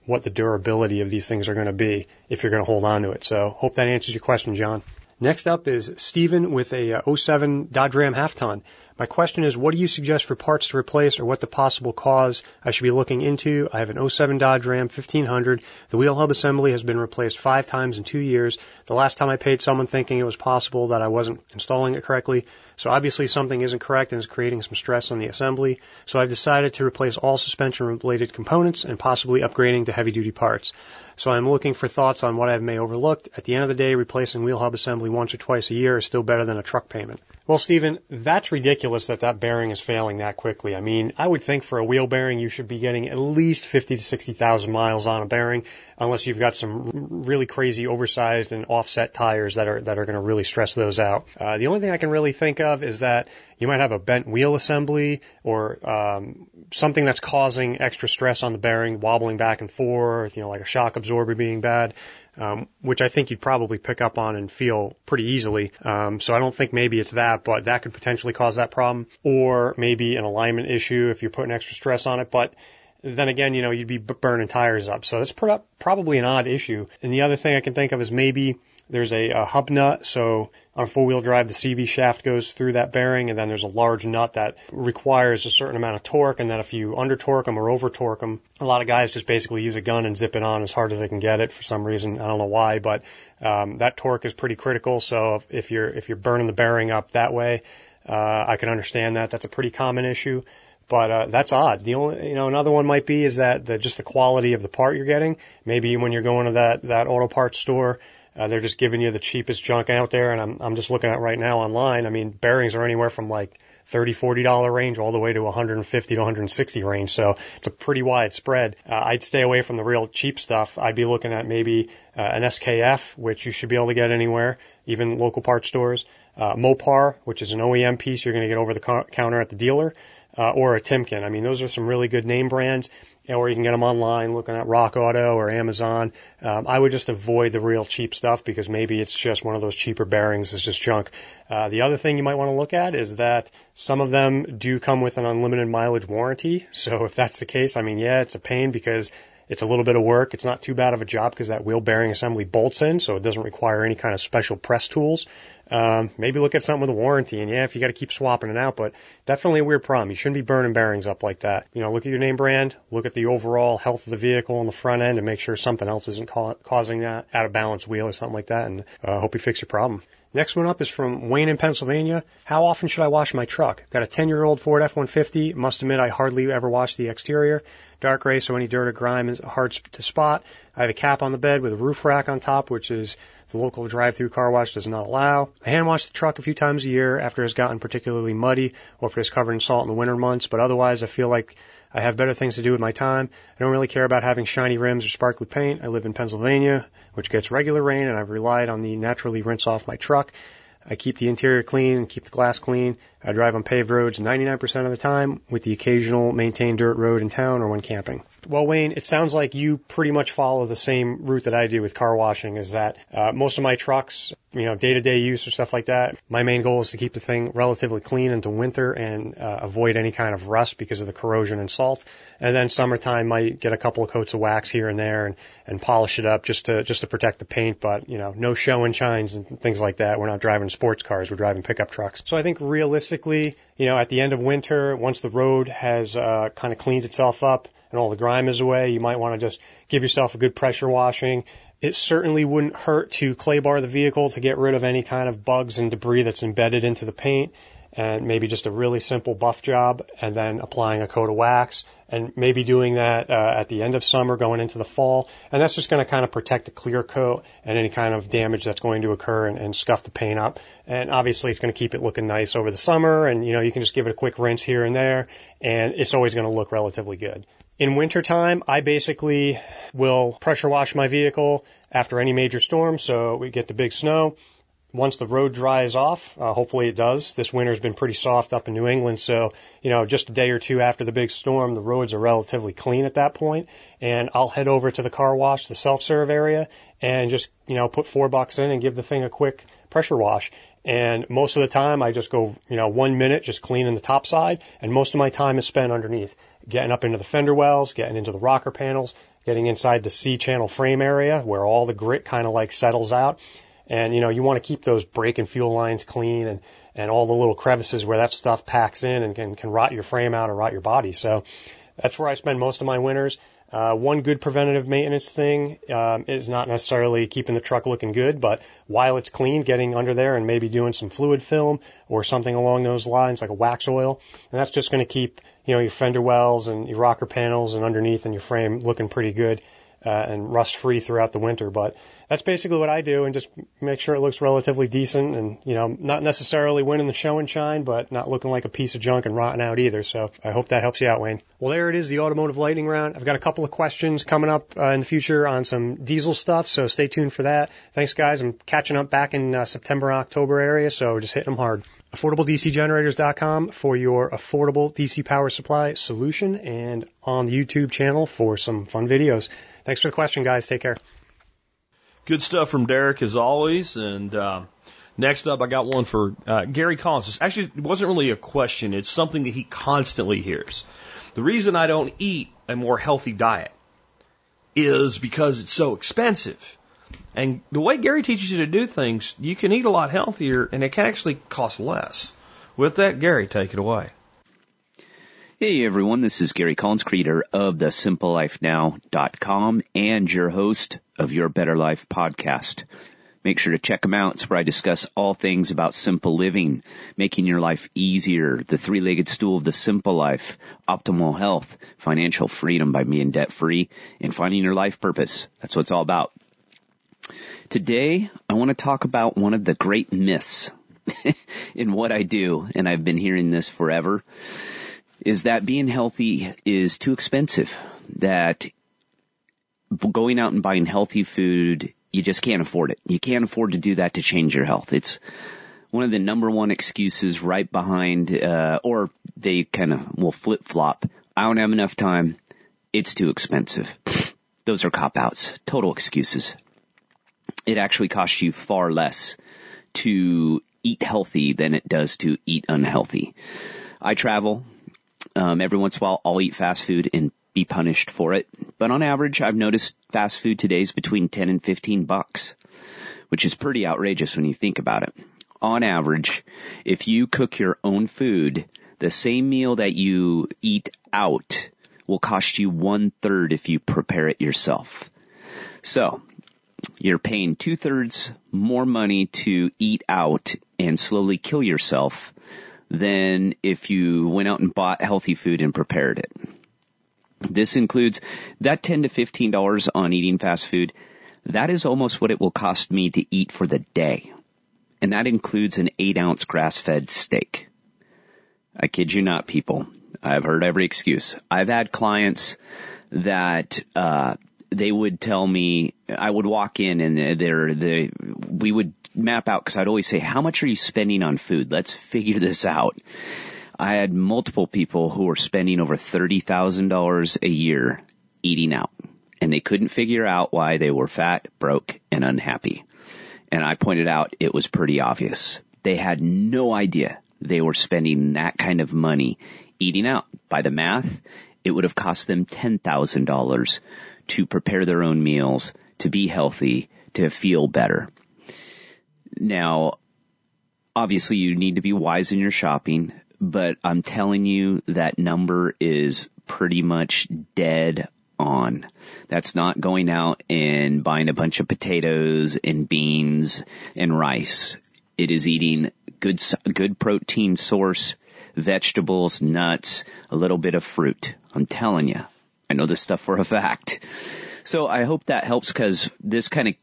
what the durability of these things are going to be if you're going to hold on to it. So hope that answers your question, John. Next up is Stephen with a uh, 07 Dodge Ram half ton. My question is, what do you suggest for parts to replace or what the possible cause I should be looking into? I have an 07 Dodge Ram 1500. The wheel hub assembly has been replaced five times in two years. The last time I paid someone thinking it was possible that I wasn't installing it correctly. So obviously something isn't correct and is creating some stress on the assembly. So I've decided to replace all suspension related components and possibly upgrading to heavy duty parts. So I'm looking for thoughts on what I may overlooked. At the end of the day, replacing wheel hub assembly once or twice a year is still better than a truck payment. Well, Stephen, that's ridiculous that that bearing is failing that quickly. I mean, I would think for a wheel bearing, you should be getting at least 50 to 60,000 miles on a bearing, unless you've got some really crazy oversized and offset tires that are, that are going to really stress those out. Uh, the only thing I can really think of is that you might have a bent wheel assembly or um, something that's causing extra stress on the bearing, wobbling back and forth, you know, like a shock absorber being bad um, which I think you'd probably pick up on and feel pretty easily. Um, so I don't think maybe it's that, but that could potentially cause that problem, or maybe an alignment issue if you're putting extra stress on it. But then again, you know, you'd be burning tires up. So that's probably an odd issue. And the other thing I can think of is maybe there's a, a hub nut. So on a four wheel drive, the CV shaft goes through that bearing, and then there's a large nut that requires a certain amount of torque. And then if you under torque them or over torque them, a lot of guys just basically use a gun and zip it on as hard as they can get it for some reason. I don't know why, but um, that torque is pretty critical. So if you're if you're burning the bearing up that way, uh, I can understand that. That's a pretty common issue. But uh, that's odd. The only, you know, another one might be is that the, just the quality of the part you're getting. Maybe when you're going to that that auto parts store, uh, they're just giving you the cheapest junk out there, and I'm I'm just looking at right now online. I mean, bearings are anywhere from like thirty, forty dollar range all the way to 150 to 160 range. So it's a pretty wide spread. Uh, I'd stay away from the real cheap stuff. I'd be looking at maybe uh, an SKF, which you should be able to get anywhere, even local parts stores. uh, Mopar, which is an OEM piece you're going to get over the co- counter at the dealer, uh, or a Timken. I mean, those are some really good name brands, or you can get them online looking at Rock Auto or Amazon. Um, I would just avoid the real cheap stuff because maybe it's just one of those cheaper bearings that's just junk. Uh, the other thing you might want to look at is that some of them do come with an unlimited mileage warranty. So if that's the case, I mean, yeah, it's a pain because it's a little bit of work. It's not too bad of a job because that wheel bearing assembly bolts in, so it doesn't require any kind of special press tools. Um, maybe look at something with a warranty, and yeah, if you got to keep swapping it out, but definitely a weird problem. You shouldn't be burning bearings up like that. You know, look at your name brand, look at the overall health of the vehicle on the front end, and make sure something else isn't ca- causing that out of balance wheel or something like that. And uh, hope you fix your problem. Next one up is from Wayne in Pennsylvania. How often should I wash my truck? Got a 10 year old Ford F-150. Must admit I hardly ever wash the exterior. Dark gray, so any dirt or grime is hard to spot. I have a cap on the bed with a roof rack on top, which is the local drive-through car wash does not allow. I hand wash the truck a few times a year after it's gotten particularly muddy or if it's covered in salt in the winter months, but otherwise I feel like I have better things to do with my time. I don't really care about having shiny rims or sparkly paint. I live in Pennsylvania, which gets regular rain, and I've relied on the naturally rinse off my truck. I keep the interior clean and keep the glass clean. I drive on paved roads 99% of the time with the occasional maintained dirt road in town or when camping. Well, Wayne, it sounds like you pretty much follow the same route that I do with car washing is that uh, most of my trucks, you know, day to day use or stuff like that, my main goal is to keep the thing relatively clean into winter and uh, avoid any kind of rust because of the corrosion and salt. And then summertime might get a couple of coats of wax here and there and, and polish it up just to, just to protect the paint, but, you know, no show and shines and things like that. We're not driving sports cars, we're driving pickup trucks. So I think realistically, you know, at the end of winter, once the road has uh, kind of cleaned itself up, and all the grime is away, you might want to just give yourself a good pressure washing. It certainly wouldn't hurt to clay bar the vehicle to get rid of any kind of bugs and debris that's embedded into the paint and maybe just a really simple buff job and then applying a coat of wax and maybe doing that uh, at the end of summer going into the fall and that's just going to kind of protect the clear coat and any kind of damage that's going to occur and, and scuff the paint up and obviously it's going to keep it looking nice over the summer and you know you can just give it a quick rinse here and there and it's always going to look relatively good in wintertime, I basically will pressure wash my vehicle after any major storm. So we get the big snow. Once the road dries off, uh, hopefully it does. This winter's been pretty soft up in New England, so you know just a day or two after the big storm, the roads are relatively clean at that point. And I'll head over to the car wash, the self-serve area, and just you know put four bucks in and give the thing a quick pressure wash. And most of the time, I just go, you know, one minute just cleaning the top side, and most of my time is spent underneath, getting up into the fender wells, getting into the rocker panels, getting inside the C channel frame area where all the grit kind of like settles out. And you know, you want to keep those brake and fuel lines clean and and all the little crevices where that stuff packs in and can, can rot your frame out or rot your body. So that's where I spend most of my winters. Uh, one good preventative maintenance thing um, is not necessarily keeping the truck looking good, but while it's clean, getting under there and maybe doing some fluid film or something along those lines, like a wax oil, and that's just going to keep you know your fender wells and your rocker panels and underneath and your frame looking pretty good uh, and rust free throughout the winter. But that's basically what I do and just make sure it looks relatively decent and, you know, not necessarily winning the show and shine, but not looking like a piece of junk and rotting out either. So I hope that helps you out, Wayne. Well, there it is, the automotive lightning round. I've got a couple of questions coming up uh, in the future on some diesel stuff, so stay tuned for that. Thanks, guys. I'm catching up back in uh, September, October area, so just hitting them hard. AffordableDCGenerators.com for your affordable DC power supply solution and on the YouTube channel for some fun videos. Thanks for the question, guys. Take care. Good stuff from Derek as always. And uh, next up, I got one for uh, Gary Collins. Actually, it wasn't really a question. It's something that he constantly hears. The reason I don't eat a more healthy diet is because it's so expensive. And the way Gary teaches you to do things, you can eat a lot healthier and it can actually cost less. With that, Gary, take it away. Hey everyone, this is Gary Collins, creator of the simplelifenow.com and your host of Your Better Life podcast. Make sure to check them out. It's where I discuss all things about simple living, making your life easier, the three-legged stool of the simple life, optimal health, financial freedom by being debt free, and finding your life purpose. That's what it's all about. Today, I want to talk about one of the great myths in what I do, and I've been hearing this forever is that being healthy is too expensive. That going out and buying healthy food, you just can't afford it. You can't afford to do that to change your health. It's one of the number one excuses right behind, uh, or they kind of will flip flop. I don't have enough time. It's too expensive. Those are cop outs. Total excuses. It actually costs you far less to eat healthy than it does to eat unhealthy. I travel. Um, every once in a while, I'll eat fast food and be punished for it. But on average, I've noticed fast food today is between 10 and 15 bucks, which is pretty outrageous when you think about it. On average, if you cook your own food, the same meal that you eat out will cost you one third if you prepare it yourself. So, you're paying two thirds more money to eat out and slowly kill yourself than if you went out and bought healthy food and prepared it. This includes that 10 to $15 on eating fast food. That is almost what it will cost me to eat for the day. And that includes an 8 ounce grass fed steak. I kid you not, people. I've heard every excuse. I've had clients that, uh, they would tell me, I would walk in and they're, they, we would map out because I'd always say, how much are you spending on food? Let's figure this out. I had multiple people who were spending over $30,000 a year eating out and they couldn't figure out why they were fat, broke, and unhappy. And I pointed out it was pretty obvious. They had no idea they were spending that kind of money eating out. By the math, it would have cost them $10,000 to prepare their own meals, to be healthy, to feel better. Now, obviously you need to be wise in your shopping, but I'm telling you that number is pretty much dead on. That's not going out and buying a bunch of potatoes and beans and rice. It is eating good, good protein source, vegetables, nuts, a little bit of fruit. I'm telling you. I know this stuff for a fact. So I hope that helps because this kind of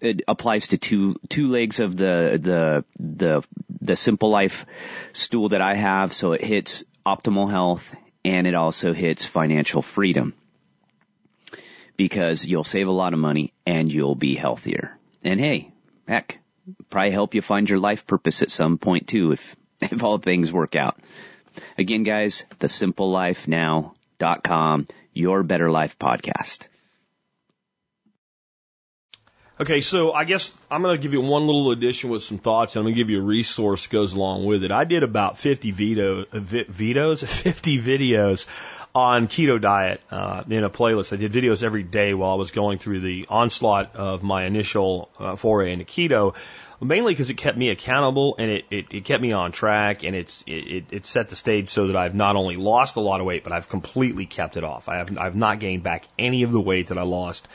it applies to two two legs of the the the the simple life stool that I have. So it hits optimal health and it also hits financial freedom because you'll save a lot of money and you'll be healthier. And hey, heck, probably help you find your life purpose at some point too if if all things work out. Again, guys, thesimplelifenow.com, your better life podcast. Okay, so I guess I'm going to give you one little addition with some thoughts, and I'm going to give you a resource that goes along with it. I did about 50 veto, uh, videos, 50 videos on keto diet uh, in a playlist. I did videos every day while I was going through the onslaught of my initial uh, foray into keto, mainly because it kept me accountable and it, it, it kept me on track, and it's it, it set the stage so that I've not only lost a lot of weight, but I've completely kept it off. I have I've not gained back any of the weight that I lost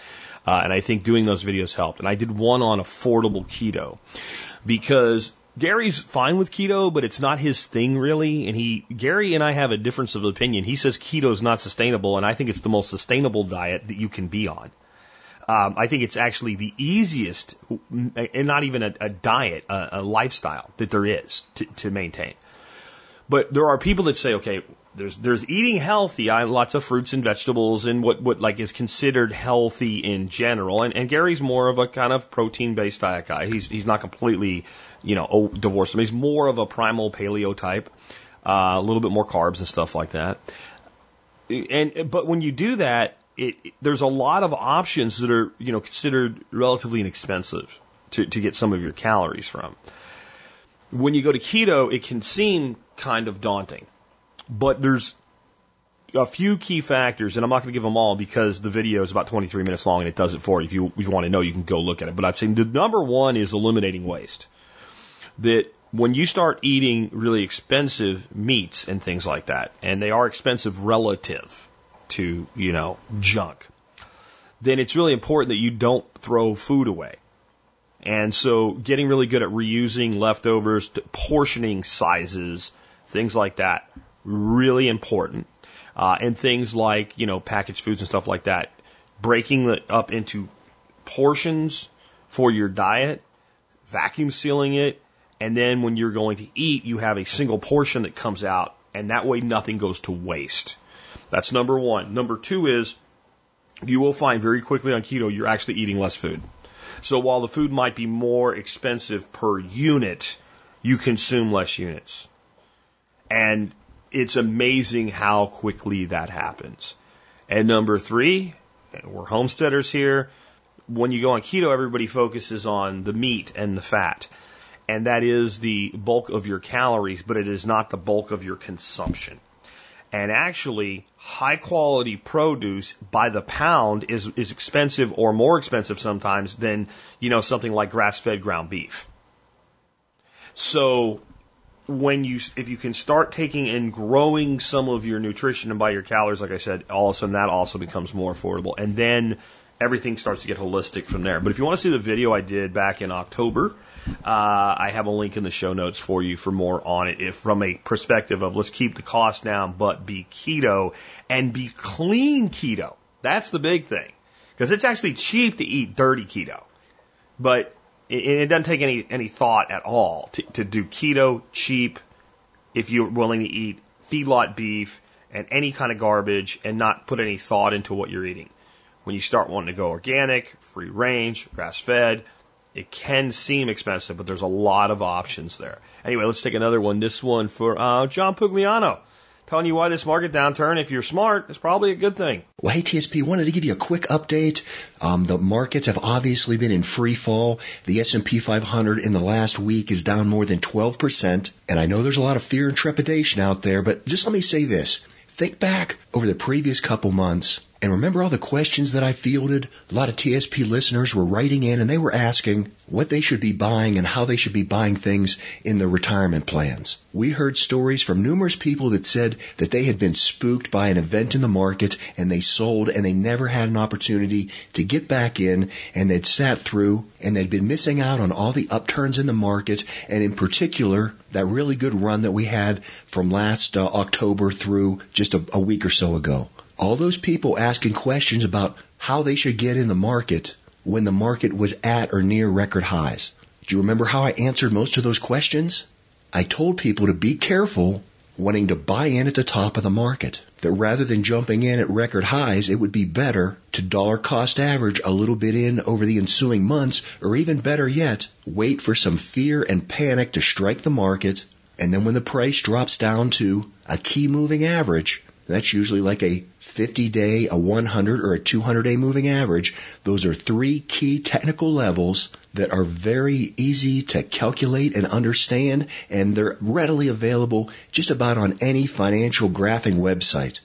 uh, and I think doing those videos helped. And I did one on affordable keto because Gary's fine with keto, but it's not his thing really. And he, Gary and I have a difference of opinion. He says keto is not sustainable, and I think it's the most sustainable diet that you can be on. Um, I think it's actually the easiest, and not even a, a diet, a, a, lifestyle that there is to, to maintain. But there are people that say, okay, there's there's eating healthy, I, lots of fruits and vegetables, and what what like is considered healthy in general. And, and Gary's more of a kind of protein based diet guy. He's he's not completely, you know, divorced. He's more of a primal paleo type, uh, a little bit more carbs and stuff like that. And but when you do that, it, there's a lot of options that are you know considered relatively inexpensive to to get some of your calories from. When you go to keto, it can seem kind of daunting but there's a few key factors, and I'm not going to give them all because the video is about 23 minutes long and it does it for you. If you, if you want to know, you can go look at it. But I'd say the number one is eliminating waste. That when you start eating really expensive meats and things like that, and they are expensive relative to, you know, junk, then it's really important that you don't throw food away. And so getting really good at reusing leftovers, portioning sizes, things like that really important. Uh, and things like, you know, packaged foods and stuff like that, breaking it up into portions for your diet, vacuum sealing it, and then when you're going to eat, you have a single portion that comes out, and that way nothing goes to waste. That's number one. Number two is you will find very quickly on keto you're actually eating less food. So while the food might be more expensive per unit, you consume less units. And it's amazing how quickly that happens. And number three, we're homesteaders here. When you go on keto, everybody focuses on the meat and the fat. And that is the bulk of your calories, but it is not the bulk of your consumption. And actually, high quality produce by the pound is, is expensive or more expensive sometimes than, you know, something like grass fed ground beef. So when you, if you can start taking and growing some of your nutrition and by your calories, like I said, all of a sudden that also becomes more affordable. And then everything starts to get holistic from there. But if you want to see the video I did back in October, uh, I have a link in the show notes for you for more on it. If from a perspective of let's keep the cost down, but be keto and be clean keto. That's the big thing. Because it's actually cheap to eat dirty keto. But it, it doesn't take any, any thought at all to, to do keto cheap if you're willing to eat feedlot beef and any kind of garbage and not put any thought into what you're eating. When you start wanting to go organic, free range, grass fed, it can seem expensive, but there's a lot of options there. Anyway, let's take another one. This one for uh, John Pugliano telling you why this market downturn, if you're smart, is probably a good thing. Well, hey, TSP, wanted to give you a quick update. Um, the markets have obviously been in free fall. The S&P 500 in the last week is down more than 12%. And I know there's a lot of fear and trepidation out there, but just let me say this. Think back over the previous couple months and remember all the questions that I fielded? A lot of TSP listeners were writing in and they were asking what they should be buying and how they should be buying things in their retirement plans. We heard stories from numerous people that said that they had been spooked by an event in the market and they sold and they never had an opportunity to get back in and they'd sat through and they'd been missing out on all the upturns in the market and in particular that really good run that we had from last uh, October through just a, a week or so ago all those people asking questions about how they should get in the market when the market was at or near record highs. Do you remember how I answered most of those questions? I told people to be careful wanting to buy in at the top of the market. That rather than jumping in at record highs, it would be better to dollar cost average a little bit in over the ensuing months, or even better yet, wait for some fear and panic to strike the market, and then when the price drops down to a key moving average, that's usually like a 50 day, a 100 or a 200 day moving average. Those are three key technical levels that are very easy to calculate and understand and they're readily available just about on any financial graphing website.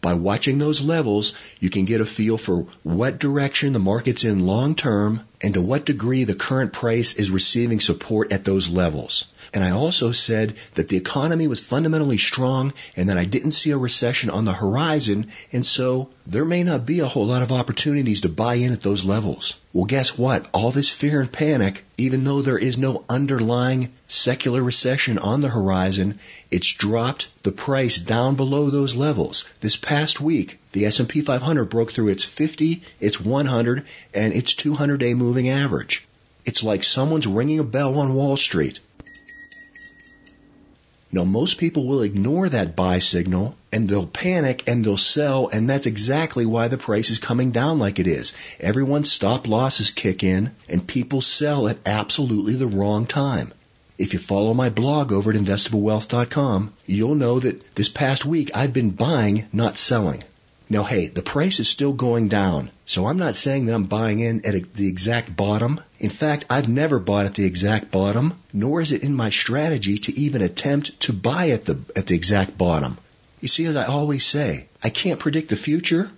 By watching those levels, you can get a feel for what direction the market's in long term and to what degree the current price is receiving support at those levels. And I also said that the economy was fundamentally strong and that I didn't see a recession on the horizon. And so there may not be a whole lot of opportunities to buy in at those levels. Well, guess what? All this fear and panic, even though there is no underlying secular recession on the horizon, it's dropped the price down below those levels. This past week, the S&P 500 broke through its 50, its 100, and its 200 day moving average. It's like someone's ringing a bell on Wall Street. Now, most people will ignore that buy signal and they'll panic and they'll sell, and that's exactly why the price is coming down like it is. Everyone's stop losses kick in, and people sell at absolutely the wrong time. If you follow my blog over at investablewealth.com, you'll know that this past week I've been buying, not selling. Now, hey, the price is still going down, so I'm not saying that I'm buying in at a, the exact bottom. In fact, I've never bought at the exact bottom, nor is it in my strategy to even attempt to buy at the at the exact bottom. You see, as I always say, I can't predict the future,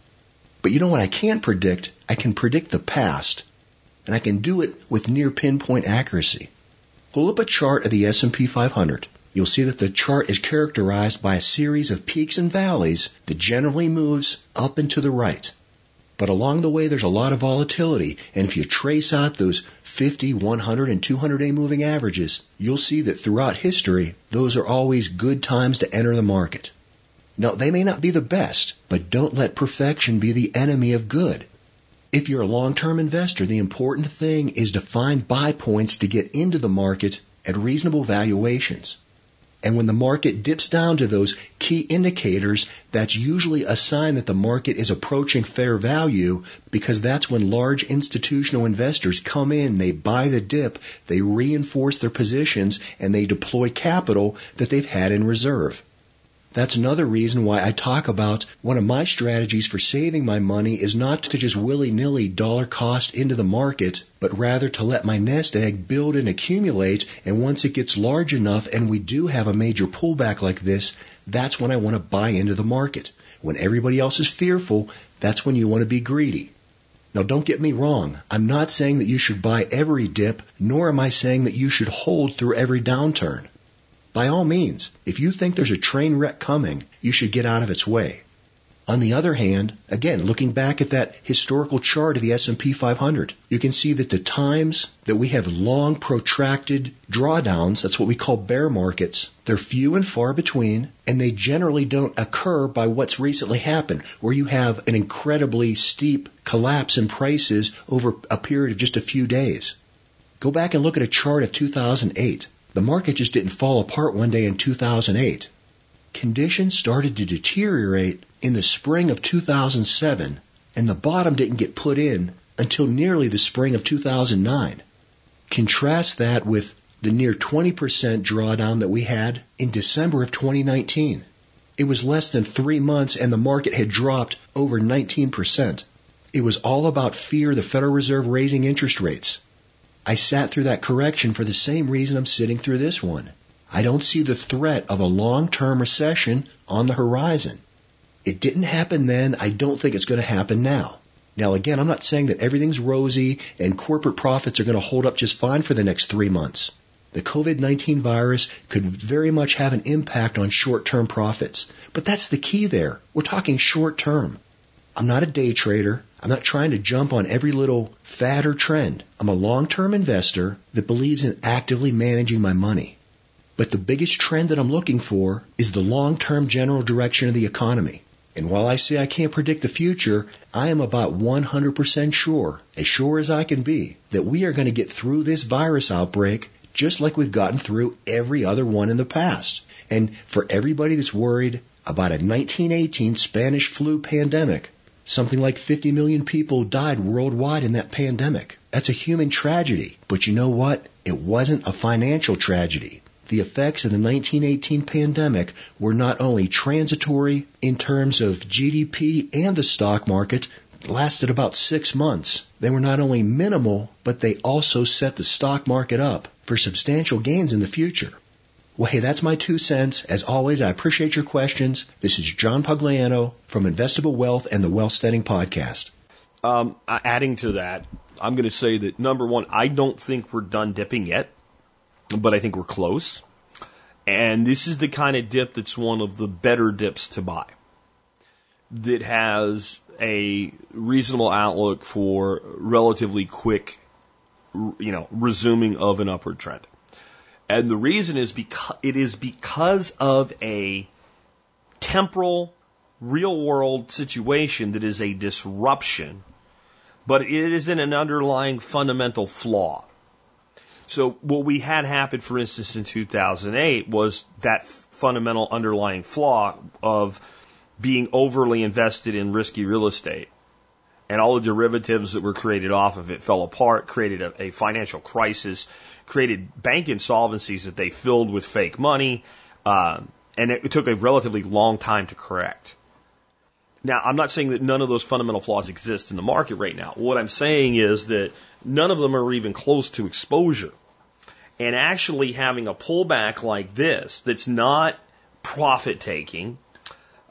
but you know what I can predict? I can predict the past, and I can do it with near pinpoint accuracy. Pull up a chart of the S&P 500 you'll see that the chart is characterized by a series of peaks and valleys that generally moves up and to the right. But along the way, there's a lot of volatility. And if you trace out those 50, 100, and 200 day moving averages, you'll see that throughout history, those are always good times to enter the market. Now, they may not be the best, but don't let perfection be the enemy of good. If you're a long-term investor, the important thing is to find buy points to get into the market at reasonable valuations. And when the market dips down to those key indicators, that's usually a sign that the market is approaching fair value because that's when large institutional investors come in, they buy the dip, they reinforce their positions, and they deploy capital that they've had in reserve. That's another reason why I talk about one of my strategies for saving my money is not to just willy-nilly dollar cost into the market, but rather to let my nest egg build and accumulate. And once it gets large enough and we do have a major pullback like this, that's when I want to buy into the market. When everybody else is fearful, that's when you want to be greedy. Now don't get me wrong. I'm not saying that you should buy every dip, nor am I saying that you should hold through every downturn. By all means, if you think there's a train wreck coming, you should get out of its way. On the other hand, again, looking back at that historical chart of the S&P 500, you can see that the times that we have long protracted drawdowns, that's what we call bear markets, they're few and far between, and they generally don't occur by what's recently happened, where you have an incredibly steep collapse in prices over a period of just a few days. Go back and look at a chart of 2008. The market just didn't fall apart one day in 2008. Conditions started to deteriorate in the spring of 2007, and the bottom didn't get put in until nearly the spring of 2009. Contrast that with the near 20% drawdown that we had in December of 2019. It was less than three months and the market had dropped over 19%. It was all about fear of the Federal Reserve raising interest rates. I sat through that correction for the same reason I'm sitting through this one. I don't see the threat of a long-term recession on the horizon. It didn't happen then. I don't think it's going to happen now. Now again, I'm not saying that everything's rosy and corporate profits are going to hold up just fine for the next three months. The COVID-19 virus could very much have an impact on short-term profits. But that's the key there. We're talking short-term. I'm not a day trader. I'm not trying to jump on every little fad or trend. I'm a long-term investor that believes in actively managing my money. But the biggest trend that I'm looking for is the long-term general direction of the economy. And while I say I can't predict the future, I am about 100% sure, as sure as I can be, that we are going to get through this virus outbreak just like we've gotten through every other one in the past. And for everybody that's worried about a 1918 Spanish flu pandemic, Something like 50 million people died worldwide in that pandemic. That's a human tragedy. But you know what? It wasn't a financial tragedy. The effects of the 1918 pandemic were not only transitory in terms of GDP and the stock market, lasted about six months. They were not only minimal, but they also set the stock market up for substantial gains in the future. Well, hey, that's my two cents. As always, I appreciate your questions. This is John Pugliano from Investable Wealth and the Wealth Studying Podcast. Um, adding to that, I'm going to say that number one, I don't think we're done dipping yet, but I think we're close. And this is the kind of dip that's one of the better dips to buy. That has a reasonable outlook for relatively quick, you know, resuming of an upward trend. And the reason is because it is because of a temporal, real world situation that is a disruption, but it is in an underlying fundamental flaw. So what we had happen, for instance, in 2008 was that fundamental underlying flaw of being overly invested in risky real estate. And all the derivatives that were created off of it fell apart, created a, a financial crisis, created bank insolvencies that they filled with fake money, uh, and it took a relatively long time to correct. Now, I'm not saying that none of those fundamental flaws exist in the market right now. What I'm saying is that none of them are even close to exposure. And actually having a pullback like this that's not profit taking,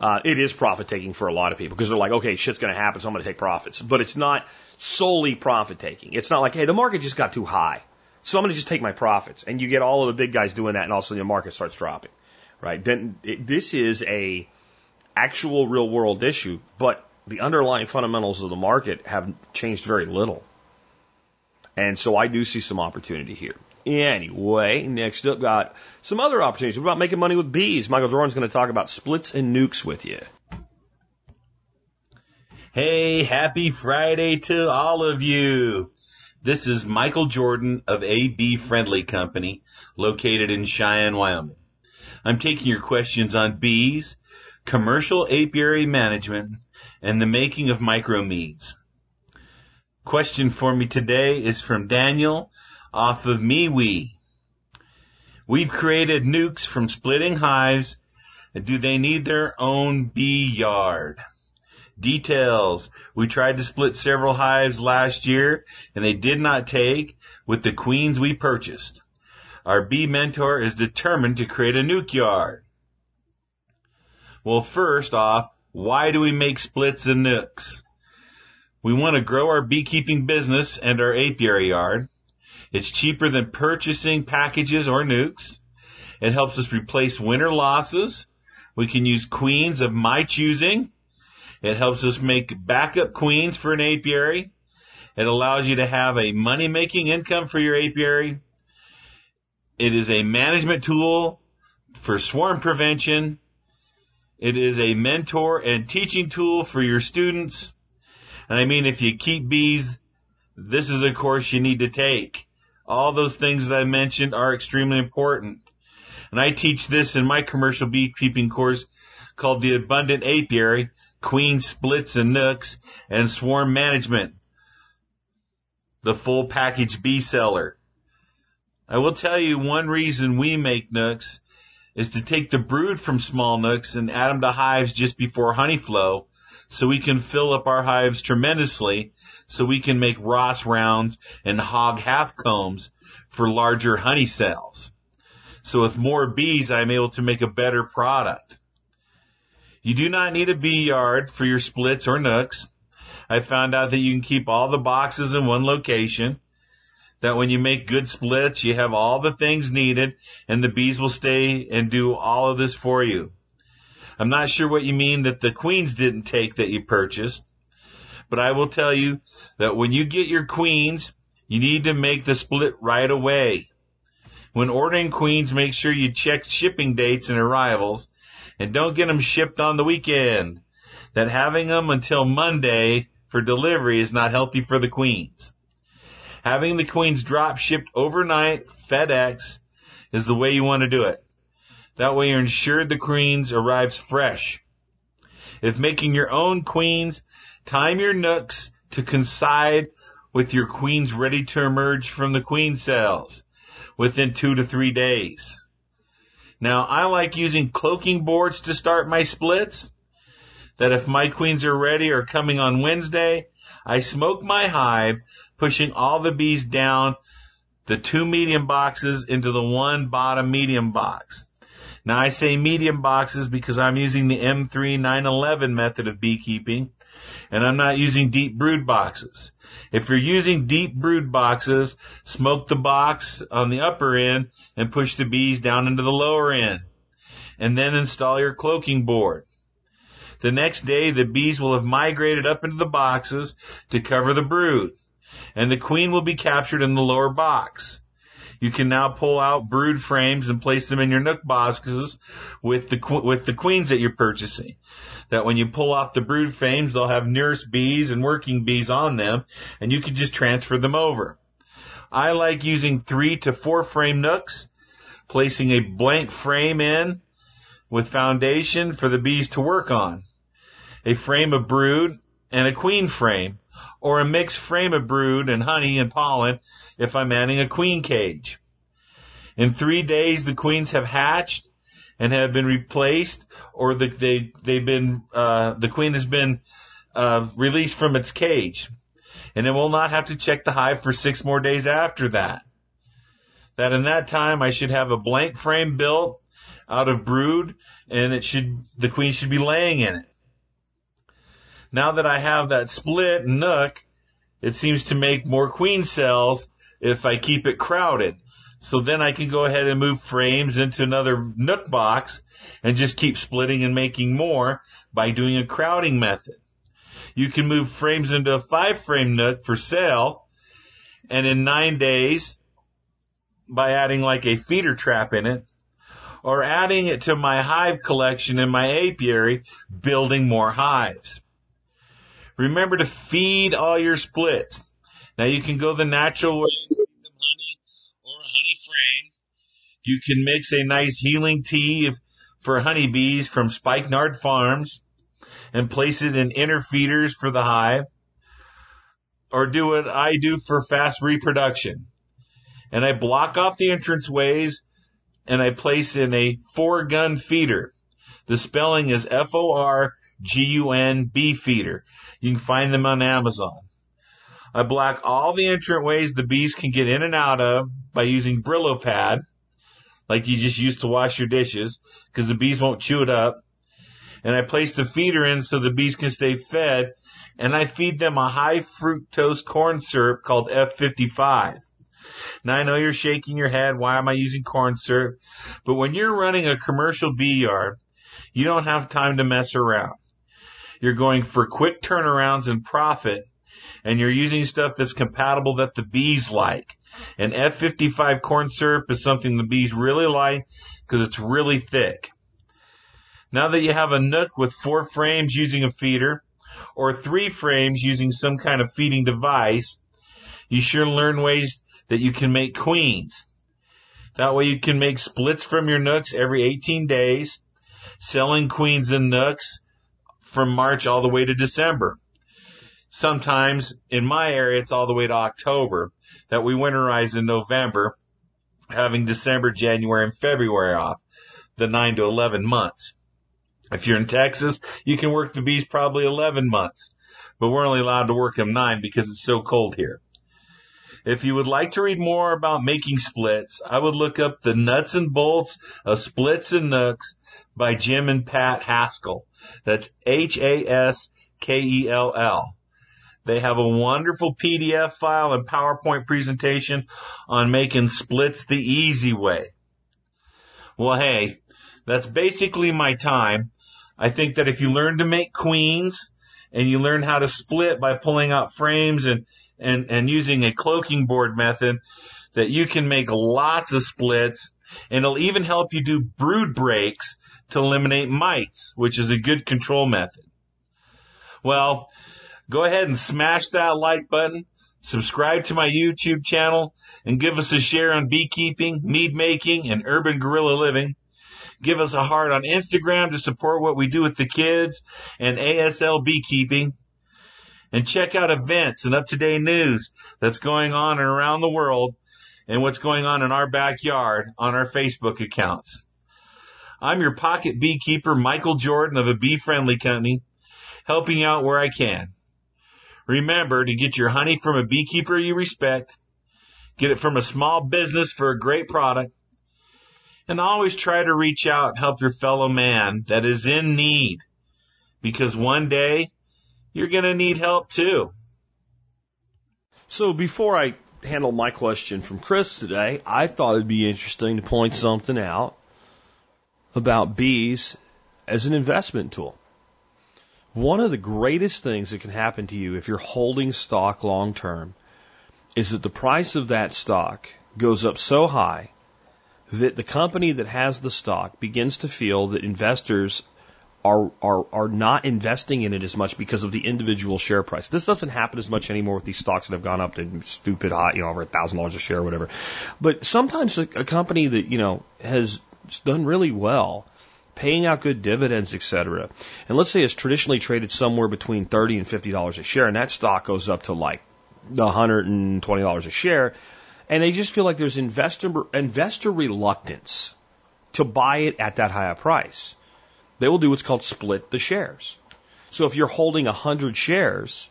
uh, it is profit taking for a lot of people because they're like, okay, shit's going to happen, so I'm going to take profits. But it's not solely profit taking. It's not like, hey, the market just got too high. So I'm going to just take my profits. And you get all of the big guys doing that, and all of a sudden your market starts dropping, right? Then it, this is a actual real world issue, but the underlying fundamentals of the market have changed very little. And so I do see some opportunity here. Anyway, next up, got some other opportunities. What about making money with bees? Michael Jordan's going to talk about splits and nucs with you. Hey, happy Friday to all of you. This is Michael Jordan of AB Friendly Company, located in Cheyenne, Wyoming. I'm taking your questions on bees, commercial apiary management, and the making of micromeads. Question for me today is from Daniel off of MeWe. We've created nucs from splitting hives. Do they need their own bee yard? Details. We tried to split several hives last year and they did not take with the queens we purchased. Our bee mentor is determined to create a nuc yard. Well, first off, why do we make splits and nucs? We want to grow our beekeeping business and our apiary yard. It's cheaper than purchasing packages or nucs. It helps us replace winter losses. We can use queens of my choosing. It helps us make backup queens for an apiary. It allows you to have a money making income for your apiary. It is a management tool for swarm prevention. It is a mentor and teaching tool for your students. And I mean, if you keep bees, this is a course you need to take. All those things that I mentioned are extremely important. And I teach this in my commercial beekeeping course called the Abundant Apiary, Queen Splits and Nucs, and Swarm Management. The full package bee seller. I will tell you one reason we make nucs is to take the brood from small nucs and add them to hives just before honey flow so we can fill up our hives tremendously so we can make Ross rounds and Hogg half combs for larger honey cells. So with more bees, I'm able to make a better product. You do not need a bee yard for your splits or nucs. I found out that you can keep all the boxes in one location. That when you make good splits, you have all the things needed and the bees will stay and do all of this for you. I'm not sure what you mean that the queens didn't take that you purchased, but I will tell you that when you get your queens, you need to make the split right away. When ordering queens, make sure you check shipping dates and arrivals and don't get them shipped on the weekend. That having them until Monday for delivery is not healthy for the queens. Having the queens drop shipped overnight, FedEx, is the way you want to do it. That way you're ensured the queens arrives fresh. If making your own queens, time your nucs to coincide with your queens ready to emerge from the queen cells within two to three days. Now I like using cloaking boards to start my splits. That if my queens are ready or coming on Wednesday, I smoke my hive, pushing all the bees down the two medium boxes into the one bottom medium box. Now I say medium boxes because I'm using the M3 911 method of beekeeping and I'm not using deep brood boxes. If you're using deep brood boxes, smoke the box on the upper end and push the bees down into the lower end and then install your cloaking board. The next day, the bees will have migrated up into the boxes to cover the brood and the queen will be captured in the lower box. You can now pull out brood frames and place them in your nuc boxes with the with the queens that you're purchasing. That when you pull off the brood frames, they'll have nurse bees and working bees on them, and you can just transfer them over. I like using three to four frame nucs, placing a blank frame in with foundation for the bees to work on, a frame of brood, and a queen frame, or a mixed frame of brood and honey and pollen if I'm adding a queen cage. In three days, the queens have hatched and have been replaced, or the, they they've been uh, the queen has been uh, released from its cage, and it will not have to check the hive for six more days after that. That in that time, I should have a blank frame built out of brood, and it should the queen should be laying in it. Now that I have that split nuc, it seems to make more queen cells if I keep it crowded. So then I can go ahead and move frames into another nuc box and just keep splitting and making more by doing a crowding method. You can move frames into a five frame nuc for sale and in nine days by adding like a feeder trap in it or adding it to my hive collection in my apiary, building more hives. Remember to feed all your splits. Now you can go the natural way honey or a honey frame. You can mix a nice healing tea for honeybees from Spikenard Farms and place it in inner feeders for the hive. Or do what I do for fast reproduction. And I block off the entrance ways and I place in a four gun feeder. The spelling is F-O-R-G-U-N-B feeder. You can find them on Amazon. I block all the entrant ways the bees can get in and out of by using Brillo pad, like you just used to wash your dishes, because the bees won't chew it up. And I place the feeder in so the bees can stay fed, and I feed them a high fructose corn syrup called F55. Now I know you're shaking your head. Why am I using corn syrup? But when you're running a commercial bee yard, you don't have time to mess around. You're going for quick turnarounds and profit, and you're using stuff that's compatible that the bees like. And F55 corn syrup is something the bees really like because it's really thick. Now that you have a nuc with four frames using a feeder, or three frames using some kind of feeding device, you sure learn ways that you can make queens. That way you can make splits from your nucs every 18 days, selling queens and nucs from March all the way to December. Sometimes in my area, it's all the way to October that we winterize in November, having December, January, and February off, the 9 to 11 months. If you're in Texas, you can work the bees probably 11 months, but we're only allowed to work them 9 because it's so cold here. If you would like to read more about making splits, I would look up the nuts and bolts of splits and nucs by Jim and Pat Haskell. That's H-A-S-K-E-L-L. They have a wonderful PDF file and PowerPoint presentation on making splits the easy way. Well, hey, that's basically my time. I think that if you learn to make queens and you learn how to split by pulling out frames and and, and using a cloaking board method that you can make lots of splits and it'll even help you do brood breaks to eliminate mites, which is a good control method. Well, go ahead and smash that like button, subscribe to my YouTube channel, and give us a share on beekeeping, mead making, and urban guerrilla living. Give us a heart on Instagram to support what we do with the kids and ASL beekeeping and check out events and up-to-date news that's going on and around the world and what's going on in our backyard on our Facebook accounts. I'm your pocket beekeeper, Michael Jordan of a bee friendly company, helping out where I can. Remember to get your honey from a beekeeper you respect, get it from a small business for a great product, and always try to reach out and help your fellow man that is in need because one day you're going to need help too. So before I handle my question from Chris today, I thought it'd be interesting to point something out about bees as an investment tool. One of the greatest things that can happen to you if you're holding stock long term is that the price of that stock goes up so high that the company that has the stock begins to feel that investors are, are, are not investing in it as much because of the individual share price. This doesn't happen as much anymore with these stocks that have gone up to stupid high, you know, over a thousand dollars a share or whatever. But sometimes a, a company that, you know, has done really well, paying out good dividends, et cetera. And let's say it's traditionally traded somewhere between 30 and $50 a share and that stock goes up to like $120 a share. And they just feel like there's investor, investor reluctance to buy it at that high a price they will do what's called split the shares. So if you're holding 100 shares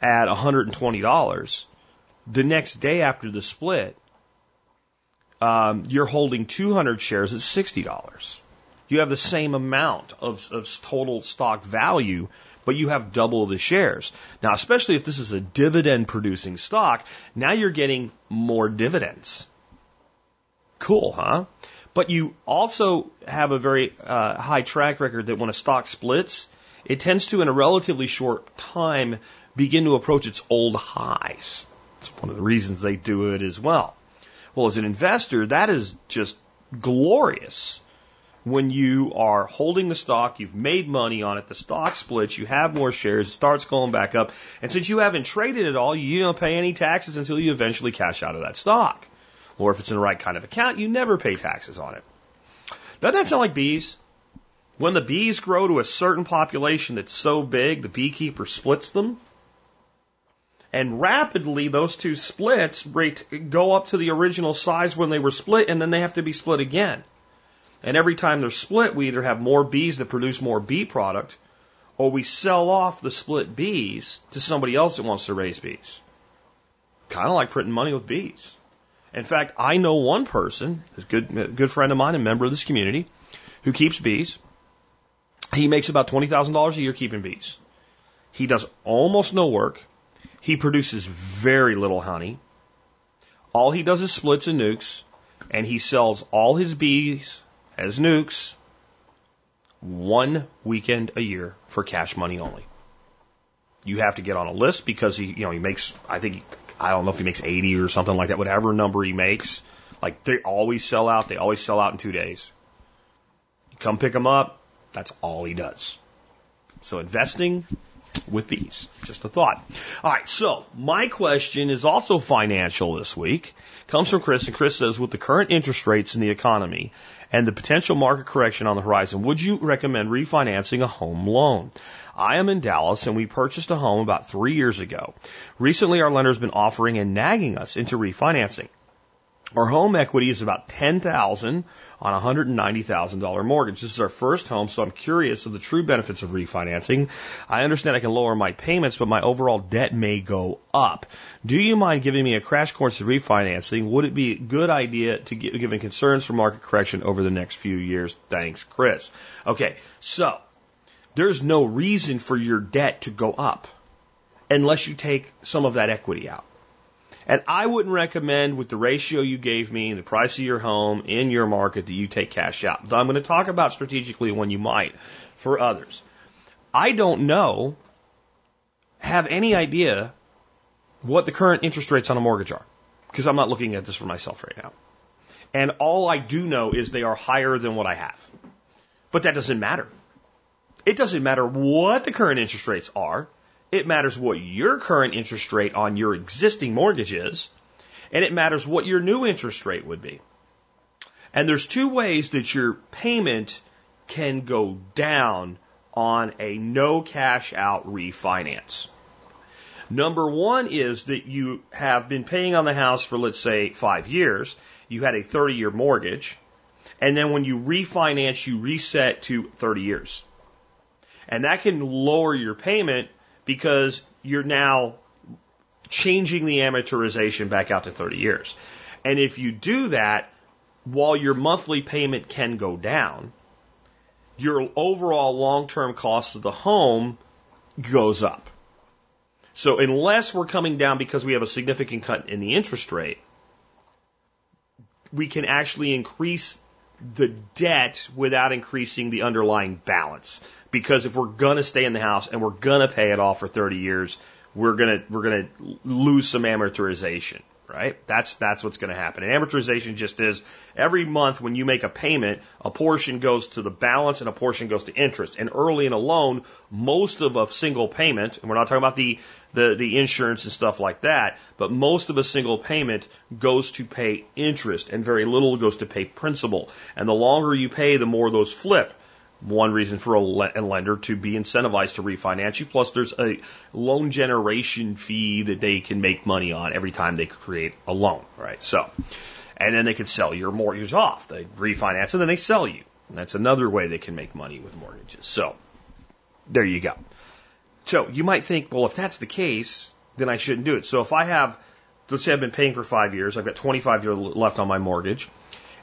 at $120, the next day after the split, um, you're holding 200 shares at $60. You have the same amount of, of total stock value, but you have double the shares. Now, especially if this is a dividend producing stock, now you're getting more dividends. Cool, huh? But you also have a very uh, high track record that when a stock splits, it tends to, in a relatively short time, begin to approach its old highs. It's one of the reasons they do it as well. Well, as an investor, that is just glorious. When you are holding the stock, you've made money on it, the stock splits, you have more shares, it starts going back up, and since you haven't traded it all, you don't pay any taxes until you eventually cash out of that stock. or if it's in the right kind of account, you never pay taxes on it. Doesn't that sound like bees? When the bees grow to a certain population that's so big, the beekeeper splits them. And rapidly, those two splits rate, go up to the original size when they were split, and then they have to be split again. And every time they're split, we either have more bees that produce more bee product, or we sell off the split bees to somebody else that wants to raise bees. Kind of like printing money with bees. In fact, I know one person, a good, good friend of mine, a member of this community, who keeps bees. He makes about $20,000 a year keeping bees. He does almost no work. He produces very little honey. All he does is splits and nucs, and he sells all his bees as nucs one weekend a year for cash money only. You have to get on a list because he, you know, he makes, I think, I don't know if he makes 80 or something like that, whatever number he makes. Like they always sell out. They always sell out in two days. You come pick them up. That's all he does. So investing with bees. Just a thought. All right. So my question is also financial this week. Comes from Chris, and Chris says, with the current interest rates in the economy and the potential market correction on the horizon, would you recommend refinancing a home loan? I am in Dallas and we purchased a home about three years ago. Recently, our lender has been offering and nagging us into refinancing. Our home equity is about 10000 on a $190,000 mortgage. This is our first home, so I'm curious of the true benefits of refinancing. I understand I can lower my payments, but my overall debt may go up. Do you mind giving me a crash course of refinancing? Would it be a good idea to give, given concerns for market correction over the next few years? Thanks, Chris. Okay, so there's no reason for your debt to go up unless you take some of that equity out. And I wouldn't recommend with the ratio you gave me, the price of your home in your market that you take cash out. So I'm going to talk about strategically when you might for others. I don't know, have any idea what the current interest rates on a mortgage are because I'm not looking at this for myself right now. And all I do know is they are higher than what I have. But that doesn't matter. It doesn't matter what the current interest rates are. It matters what your current interest rate on your existing mortgage is, and it matters what your new interest rate would be. And there's two ways that your payment can go down on a no cash out refinance. Number one is that you have been paying on the house for, let's say, five years. You had a 30 year mortgage. And then when you refinance, you reset to 30 years. And that can lower your payment because you're now changing the amortization back out to 30 years. And if you do that, while your monthly payment can go down, your overall long term cost of the home goes up. So unless we're coming down because we have a significant cut in the interest rate, we can actually increase the debt without increasing the underlying balance. Because if we're gonna stay in the house and we're gonna pay it off for 30 years, we're gonna we're gonna lose some amortization, right? That's that's what's gonna happen. And amortization just is every month when you make a payment, a portion goes to the balance and a portion goes to interest. And early in a loan, most of a single payment, and we're not talking about the the, the insurance and stuff like that, but most of a single payment goes to pay interest and very little goes to pay principal. And the longer you pay, the more those flip one reason for a lender to be incentivized to refinance you. Plus, there's a loan generation fee that they can make money on every time they create a loan, right? So, and then they can sell your mortgage off. They refinance and then they sell you. And that's another way they can make money with mortgages. So, there you go. So, you might think, well, if that's the case, then I shouldn't do it. So, if I have, let's say I've been paying for five years, I've got 25 years left on my mortgage,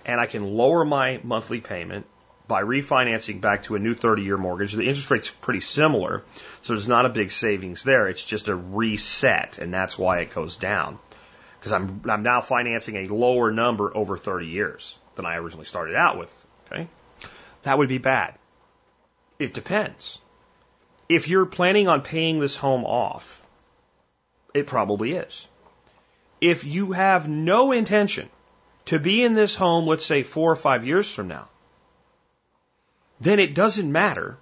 and I can lower my monthly payment by refinancing back to a new 30 year mortgage. The interest rate's pretty similar, so there's not a big savings there. It's just a reset, and that's why it goes down. Because I'm, I'm now financing a lower number over 30 years than I originally started out with. Okay? That would be bad. It depends. If you're planning on paying this home off, it probably is. If you have no intention to be in this home, let's say four or five years from now, then it doesn't matter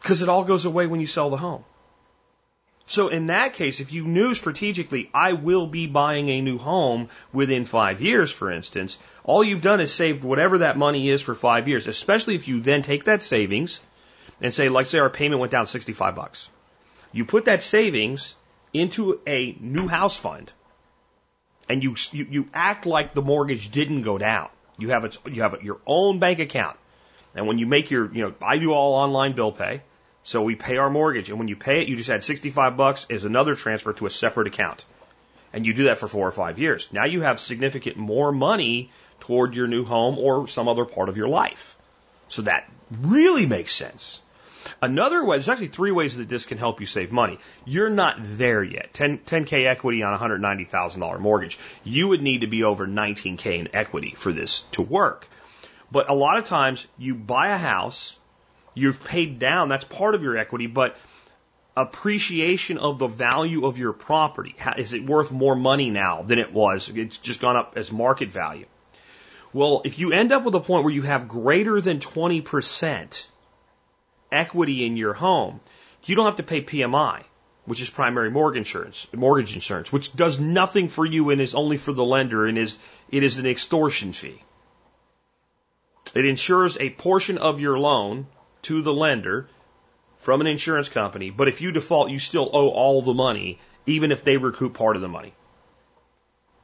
because it all goes away when you sell the home. So in that case, if you knew strategically, I will be buying a new home within five years, for instance, all you've done is saved whatever that money is for five years, especially if you then take that savings and say, like say our payment went down 65 bucks. You put that savings into a new house fund and you, you, you act like the mortgage didn't go down. You have its, you have your own bank account. And when you make your, you know, I do all online bill pay. So we pay our mortgage. And when you pay it, you just add 65 bucks as another transfer to a separate account. And you do that for four or five years. Now you have significant more money toward your new home or some other part of your life. So that really makes sense. Another way, there's actually three ways that this can help you save money. You're not there yet. 10, 10K equity on a $190,000 mortgage. You would need to be over 19K in equity for this to work. But a lot of times you buy a house, you've paid down, that's part of your equity, but appreciation of the value of your property. Is it worth more money now than it was? It's just gone up as market value. Well, if you end up with a point where you have greater than 20% equity in your home, you don't have to pay PMI, which is primary mortgage insurance, mortgage insurance, which does nothing for you and is only for the lender and is it is an extortion fee. It insures a portion of your loan to the lender from an insurance company, but if you default, you still owe all the money, even if they recoup part of the money.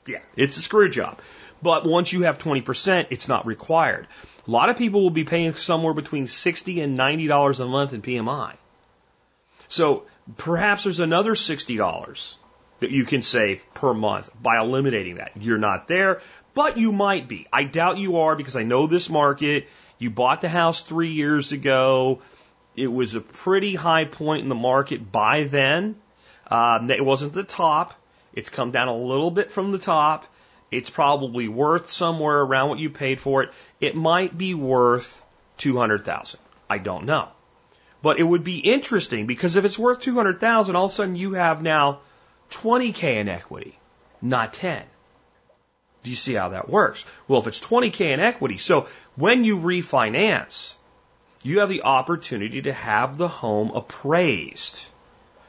Yeah, it's a screw job. But once you have 20%, it's not required. A lot of people will be paying somewhere between 60 and $90 a month in PMI. So perhaps there's another $60 that you can save per month by eliminating that. You're not there, but you might be. I doubt you are because I know this market. You bought the house three years ago. It was a pretty high point in the market by then. Um, it wasn't the top. It's come down a little bit from the top. It's probably worth somewhere around what you paid for it. It might be worth 200,000. I don't know. But it would be interesting because if it's worth 200,000, all of a sudden you have now 20k in equity, not 10. Do you see how that works? Well, if it's 20k in equity, so when you refinance, you have the opportunity to have the home appraised.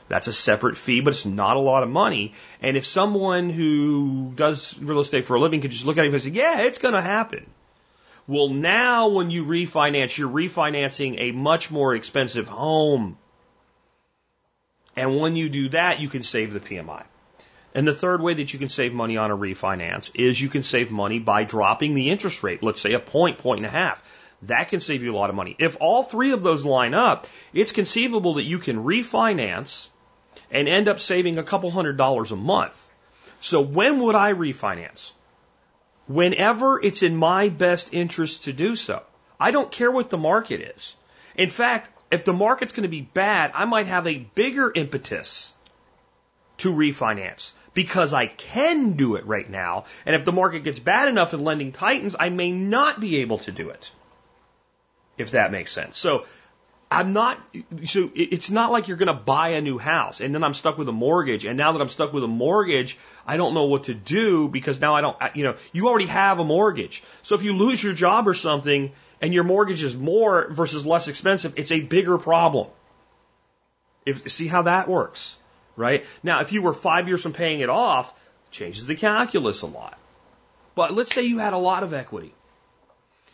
That's a separate fee, but it's not a lot of money. And if someone who does real estate for a living could just look at it and say, yeah, it's going to happen. Well, now when you refinance, you're refinancing a much more expensive home. And when you do that, you can save the PMI. And the third way that you can save money on a refinance is you can save money by dropping the interest rate, let's say a point, point and a half. That can save you a lot of money. If all three of those line up, it's conceivable that you can refinance and end up saving a couple hundred dollars a month. So when would I refinance? Whenever it's in my best interest to do so. I don't care what the market is. In fact, if the market's going to be bad, I might have a bigger impetus to refinance because I can do it right now. And if the market gets bad enough and lending tightens, I may not be able to do it. If that makes sense. So I'm not, so it's not like you're going to buy a new house and then I'm stuck with a mortgage. And now that I'm stuck with a mortgage, I don't know what to do because now I don't, you know, you already have a mortgage. So if you lose your job or something and your mortgage is more versus less expensive, it's a bigger problem. If, see how that works, right? Now, if you were five years from paying it off, changes the calculus a lot. But let's say you had a lot of equity.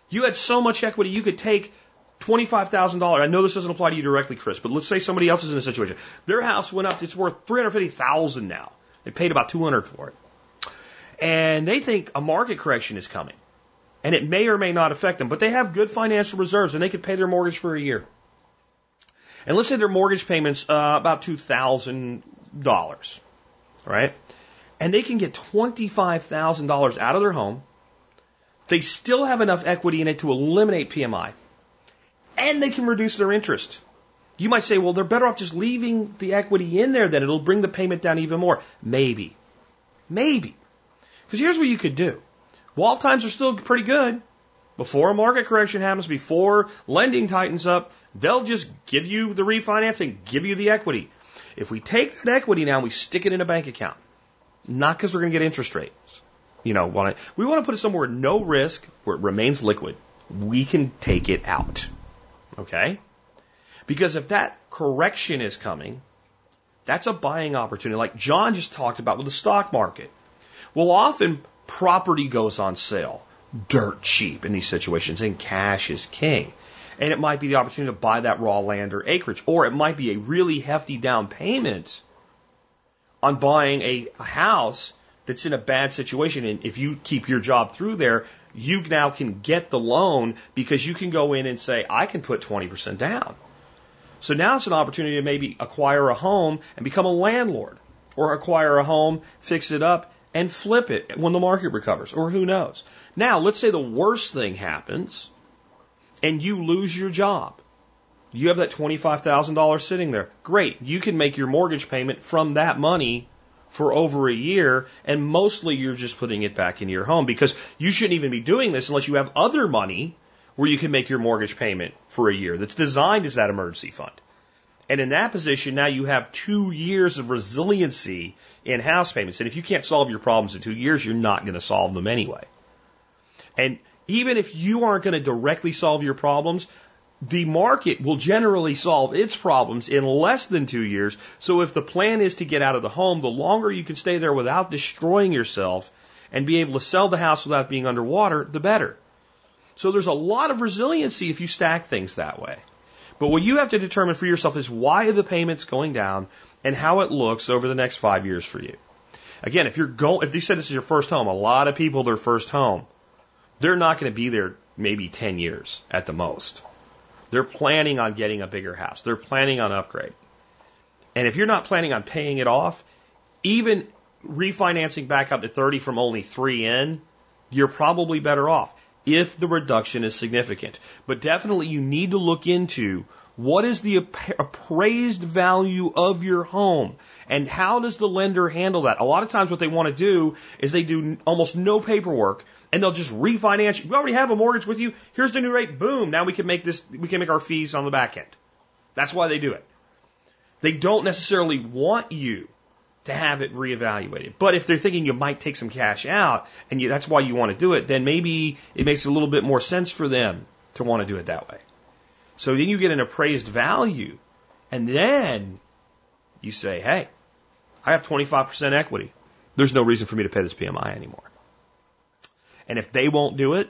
You had so much equity, you could take $25,000. I know this doesn't apply to you directly, Chris, but let's say somebody else is in a situation. Their house went up, it's worth 350,000 now. They paid about 200 for it. And they think a market correction is coming. And it may or may not affect them, but they have good financial reserves and they could pay their mortgage for a year. And let's say their mortgage payment's uh, about $2,000, right? And they can get $25,000 out of their home. They still have enough equity in it to eliminate PMI and they can reduce their interest. You might say, well, they're better off just leaving the equity in there, then it'll bring the payment down even more. Maybe. Maybe. Because here's what you could do. While times are still pretty good, before a market correction happens, before lending tightens up, they'll just give you the refinancing, give you the equity. If we take that equity now and we stick it in a bank account, not because we're going to get interest rates, you know, want to, we want to put it somewhere no risk, where it remains liquid. We can take it out. Okay? Because if that correction is coming, That's a buying opportunity, like John just talked about with the stock market. Well, often property goes on sale dirt cheap in these situations, and cash is king. And it might be the opportunity to buy that raw land or acreage, or it might be a really hefty down payment on buying a, house that's in a bad situation. And if you keep your job through there, you now can get the loan because you can go in and say, I can put 20% down. So now it's an opportunity to maybe acquire a home and become a landlord or acquire a home, fix it up, and flip it when the market recovers, or who knows. Now, let's say the worst thing happens and you lose your job. You have that $25,000 sitting there. Great. You can make your mortgage payment from that money for over a year, and mostly you're just putting it back into your home because you shouldn't even be doing this unless you have other money where you can make your mortgage payment for a year that's designed as that emergency fund. And in that position, now you have two years of resiliency in house payments. And if you can't solve your problems in two years, you're not going to solve them anyway. And even if you aren't going to directly solve your problems, the market will generally solve its problems in less than two years. So if the plan is to get out of the home, the longer you can stay there without destroying yourself and be able to sell the house without being underwater, the better. So there's a lot of resiliency if you stack things that way. But what you have to determine for yourself is why are the payments going down and how it looks over the next five years for you. Again, if you're going, if they said this is your first home, a lot of people their first home, they're not going to be there maybe 10 years at the most. They're planning on getting a bigger house. They're planning on upgrade. And if you're not planning on paying it off, even refinancing back up to 30 from only three in, you're probably better off if the reduction is significant. But definitely you need to look into what is the appraised value of your home and how does the lender handle that? A lot of times what they want to do is they do almost no paperwork and they'll just refinance you. Already have a mortgage with you. Here's the new rate. Boom. Now we can make this, we can make our fees on the back end. That's why they do it. They don't necessarily want you to have it reevaluated. But if they're thinking you might take some cash out and you, that's why you want to do it, then maybe it makes a little bit more sense for them to want to do it that way. So then you get an appraised value and then you say, hey, I have 25% equity. There's no reason for me to pay this PMI anymore. And if they won't do it,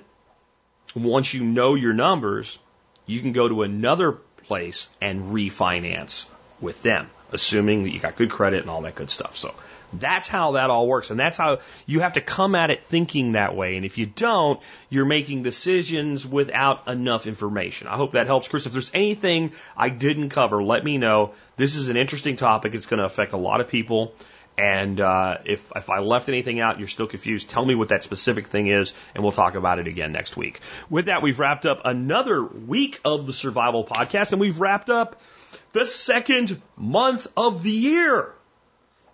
once you know your numbers, you can go to another place and refinance with them, assuming that you got good credit and all that good stuff. So that's how that all works. And that's how you have to come at it thinking that way. And if you don't, you're making decisions without enough information. I hope that helps, Chris. If there's anything I didn't cover, let me know. This is an interesting topic. It's going to affect a lot of people. And uh, if if I left anything out, you're still confused. Tell me what that specific thing is, and we'll talk about it again next week. With that, we've wrapped up another week of the Survival Podcast, and we've wrapped up the second month of the year.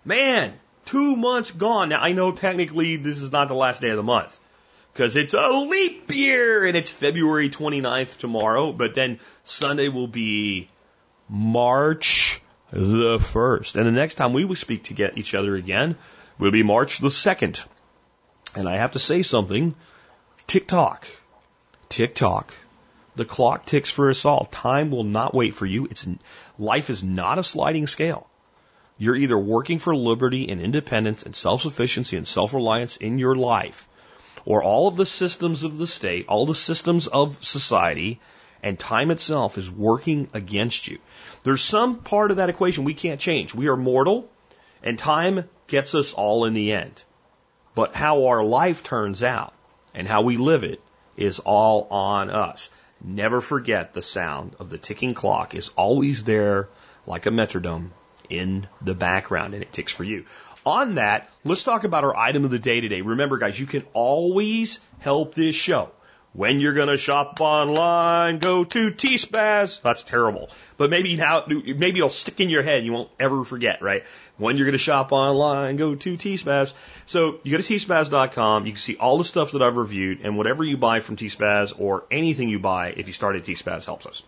Man, two months gone. Now I know technically this is not the last day of the month because it's a leap year and it's February 29th tomorrow, but then Sunday will be March the 1st. And the next time we will speak to get each other again will be March the 2nd. And I have to say something. Tick tock. Tick tock. The clock ticks for us all. Time will not wait for you. It's, life is not a sliding scale. You're either working for liberty and independence and self-sufficiency and self-reliance in your life, or all of the systems of the state, all the systems of society, and time itself is working against you. There's some part of that equation we can't change. We are mortal, and time gets us all in the end. But how our life turns out and how we live it is all on us. Never forget the sound of the ticking clock is always there like a metronome in the background and it ticks for you. On that, let's talk about our item of the day today. Remember guys, you can always help this show. When you're going to shop online, go to T-Spaz. That's terrible. But maybe now, maybe it'll stick in your head. You won't ever forget, right? When you're going to shop online, go to T-Spaz. So you go to tspaz.com. You can see all the stuff that I've reviewed and whatever you buy from T-Spaz or anything you buy if you start at T-Spaz helps us.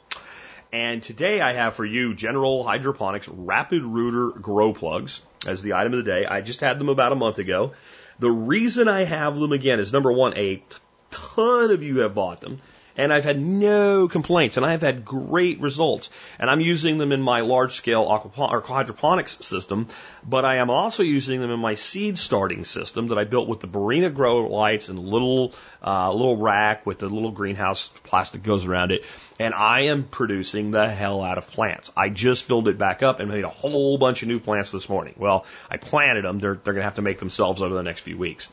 And today I have for you General Hydroponics Rapid Rooter Grow Plugs as the item of the day. I just had them about a month ago. The reason I have them again is number one, a ton of you have bought them. And I've had no complaints and I've had great results. And I'm using them in my large scale or hydroponics system, but I am also using them in my seed starting system that I built with the Barrina grow lights and little, uh, little rack with the little greenhouse plastic goes around it. And I am producing the hell out of plants. I just filled it back up and made a whole bunch of new plants this morning. Well, I planted them. They're, they're going to have to make themselves over the next few weeks.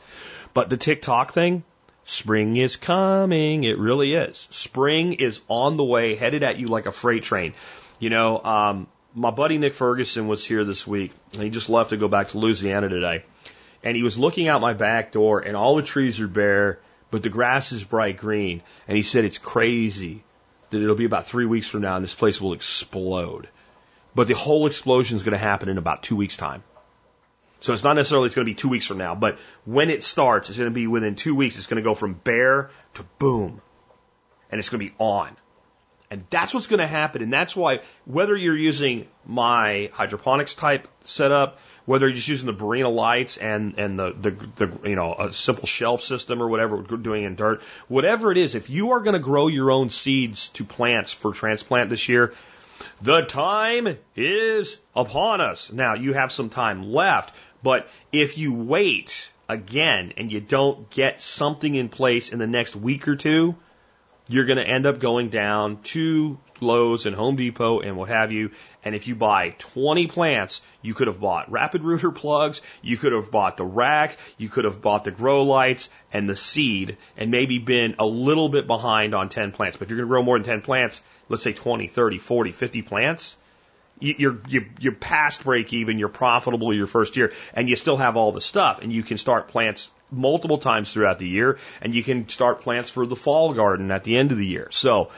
But the tick tock thing, Spring is coming. It really is. Spring is on the way, headed at you like a freight train. You know, um, my buddy Nick Ferguson was here this week. And he just left to go back to Louisiana today. And he was looking out my back door, and all the trees are bare, but the grass is bright green. And he said it's crazy that it'll be about three weeks from now, and this place will explode. But the whole explosion is going to happen in about two weeks' time. So it's not necessarily it's going to be two weeks from now, but when it starts, it's going to be within two weeks. It's going to go from bare to boom, and it's going to be on. And that's what's going to happen. And that's why whether you're using my hydroponics type setup, whether you're just using the Barrina lights and, and the, the, the, you know, a simple shelf system or whatever we're doing in dirt, whatever it is, if you are going to grow your own seeds to plants for transplant this year, the time is upon us. Now you have some time left, but if you wait again and you don't get something in place in the next week or two, you're going to end up going down to Lowe's and Home Depot and what have you. And if you buy 20 plants, you could have bought rapid rooter plugs, you could have bought the rack, you could have bought the grow lights and the seed and maybe been a little bit behind on 10 plants. But if you're going to grow more than 10 plants, let's say 20, 30, 40, 50 plants, you're, you're, you're past break even, you're profitable your first year, and you still have all the stuff, and you can start plants multiple times throughout the year, and you can start plants for the fall garden at the end of the year. So,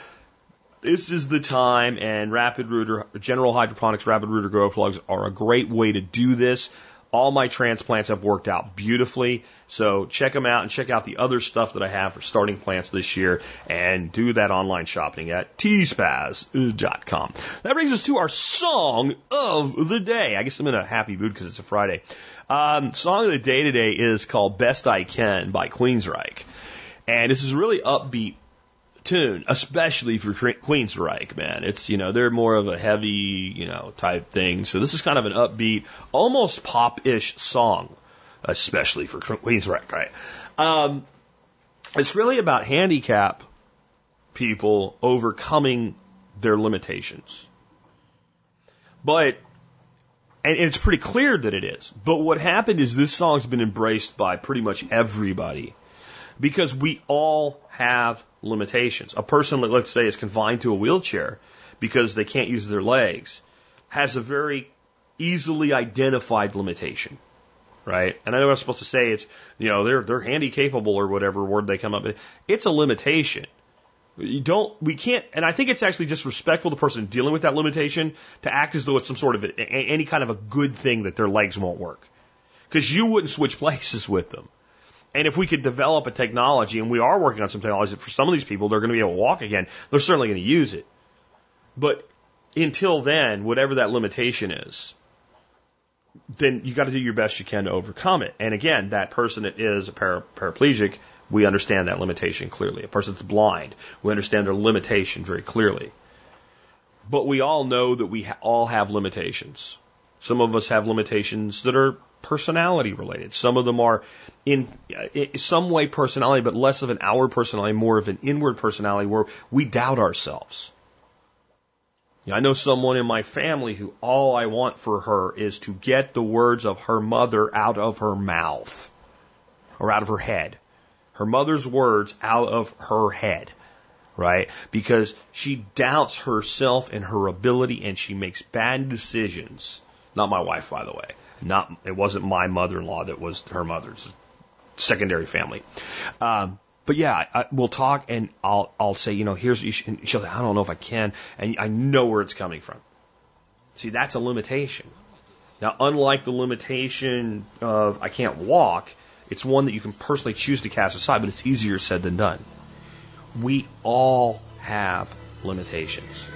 this is the time, and rapid rooter, general hydroponics rapid rooter grow plugs are a great way to do this. All my transplants have worked out beautifully. So check them out and check out the other stuff that I have for starting plants this year and do that online shopping at tspaz.com. That brings us to our song of the day. I guess I'm in a happy mood because it's a Friday. Um, song of the day today is called Best I Can by Queensryche. And this is really upbeat tune, especially for Queensryche, man. It's, you know, they're more of a heavy, you know, type thing. So this is kind of an upbeat, almost pop-ish song, especially for Queensryche, right? Um, it's really about handicap people overcoming their limitations. But, and it's pretty clear that it is. But what happened is this song's been embraced by pretty much everybody because we all have limitations. A person, let's say, is confined to a wheelchair because they can't use their legs, has a very easily identified limitation, right? And I know I'm supposed to say it's, you know, they're they're handy capable or whatever word they come up with. It's a limitation. You don't, we can't, and I think it's actually disrespectful to the person dealing with that limitation to act as though it's some sort of a, any kind of a good thing that their legs won't work. Because you wouldn't switch places with them. And if we could develop a technology, and we are working on some technology that for some of these people, they're going to be able to walk again, they're certainly going to use it. But until then, whatever that limitation is, then you got to do your best you can to overcome it. And again, that person that is a para- paraplegic, we understand that limitation clearly. A person that's blind, we understand their limitation very clearly. But we all know that we ha- all have limitations. Some of us have limitations that are personality related. Some of them are in, in some way personality, but less of an outward personality, more of an inward personality where we doubt ourselves. I know someone in my family who all I want for her is to get the words of her mother out of her mouth or out of her head. Her mother's words out of her head right? Because she doubts herself and her ability and she makes bad decisions. Not my wife, by the way. Not it wasn't my mother-in-law that was her mother's secondary family. Um, but yeah, I, we'll talk and I'll I'll say, you know, here's you should, she'll say, I don't know if I can, and I know where it's coming from. See, that's a limitation. Now, unlike the limitation of I can't walk, it's one that you can personally choose to cast aside, but it's easier said than done. We all have limitations.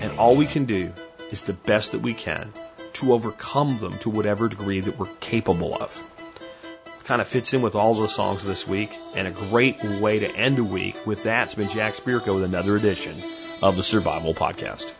And all we can do is the best that we can to overcome them to whatever degree that we're capable of. kind of fits in with all the songs this week and a great way to end a week with that. It's been Jack Spirko with another edition of the Survival Podcast.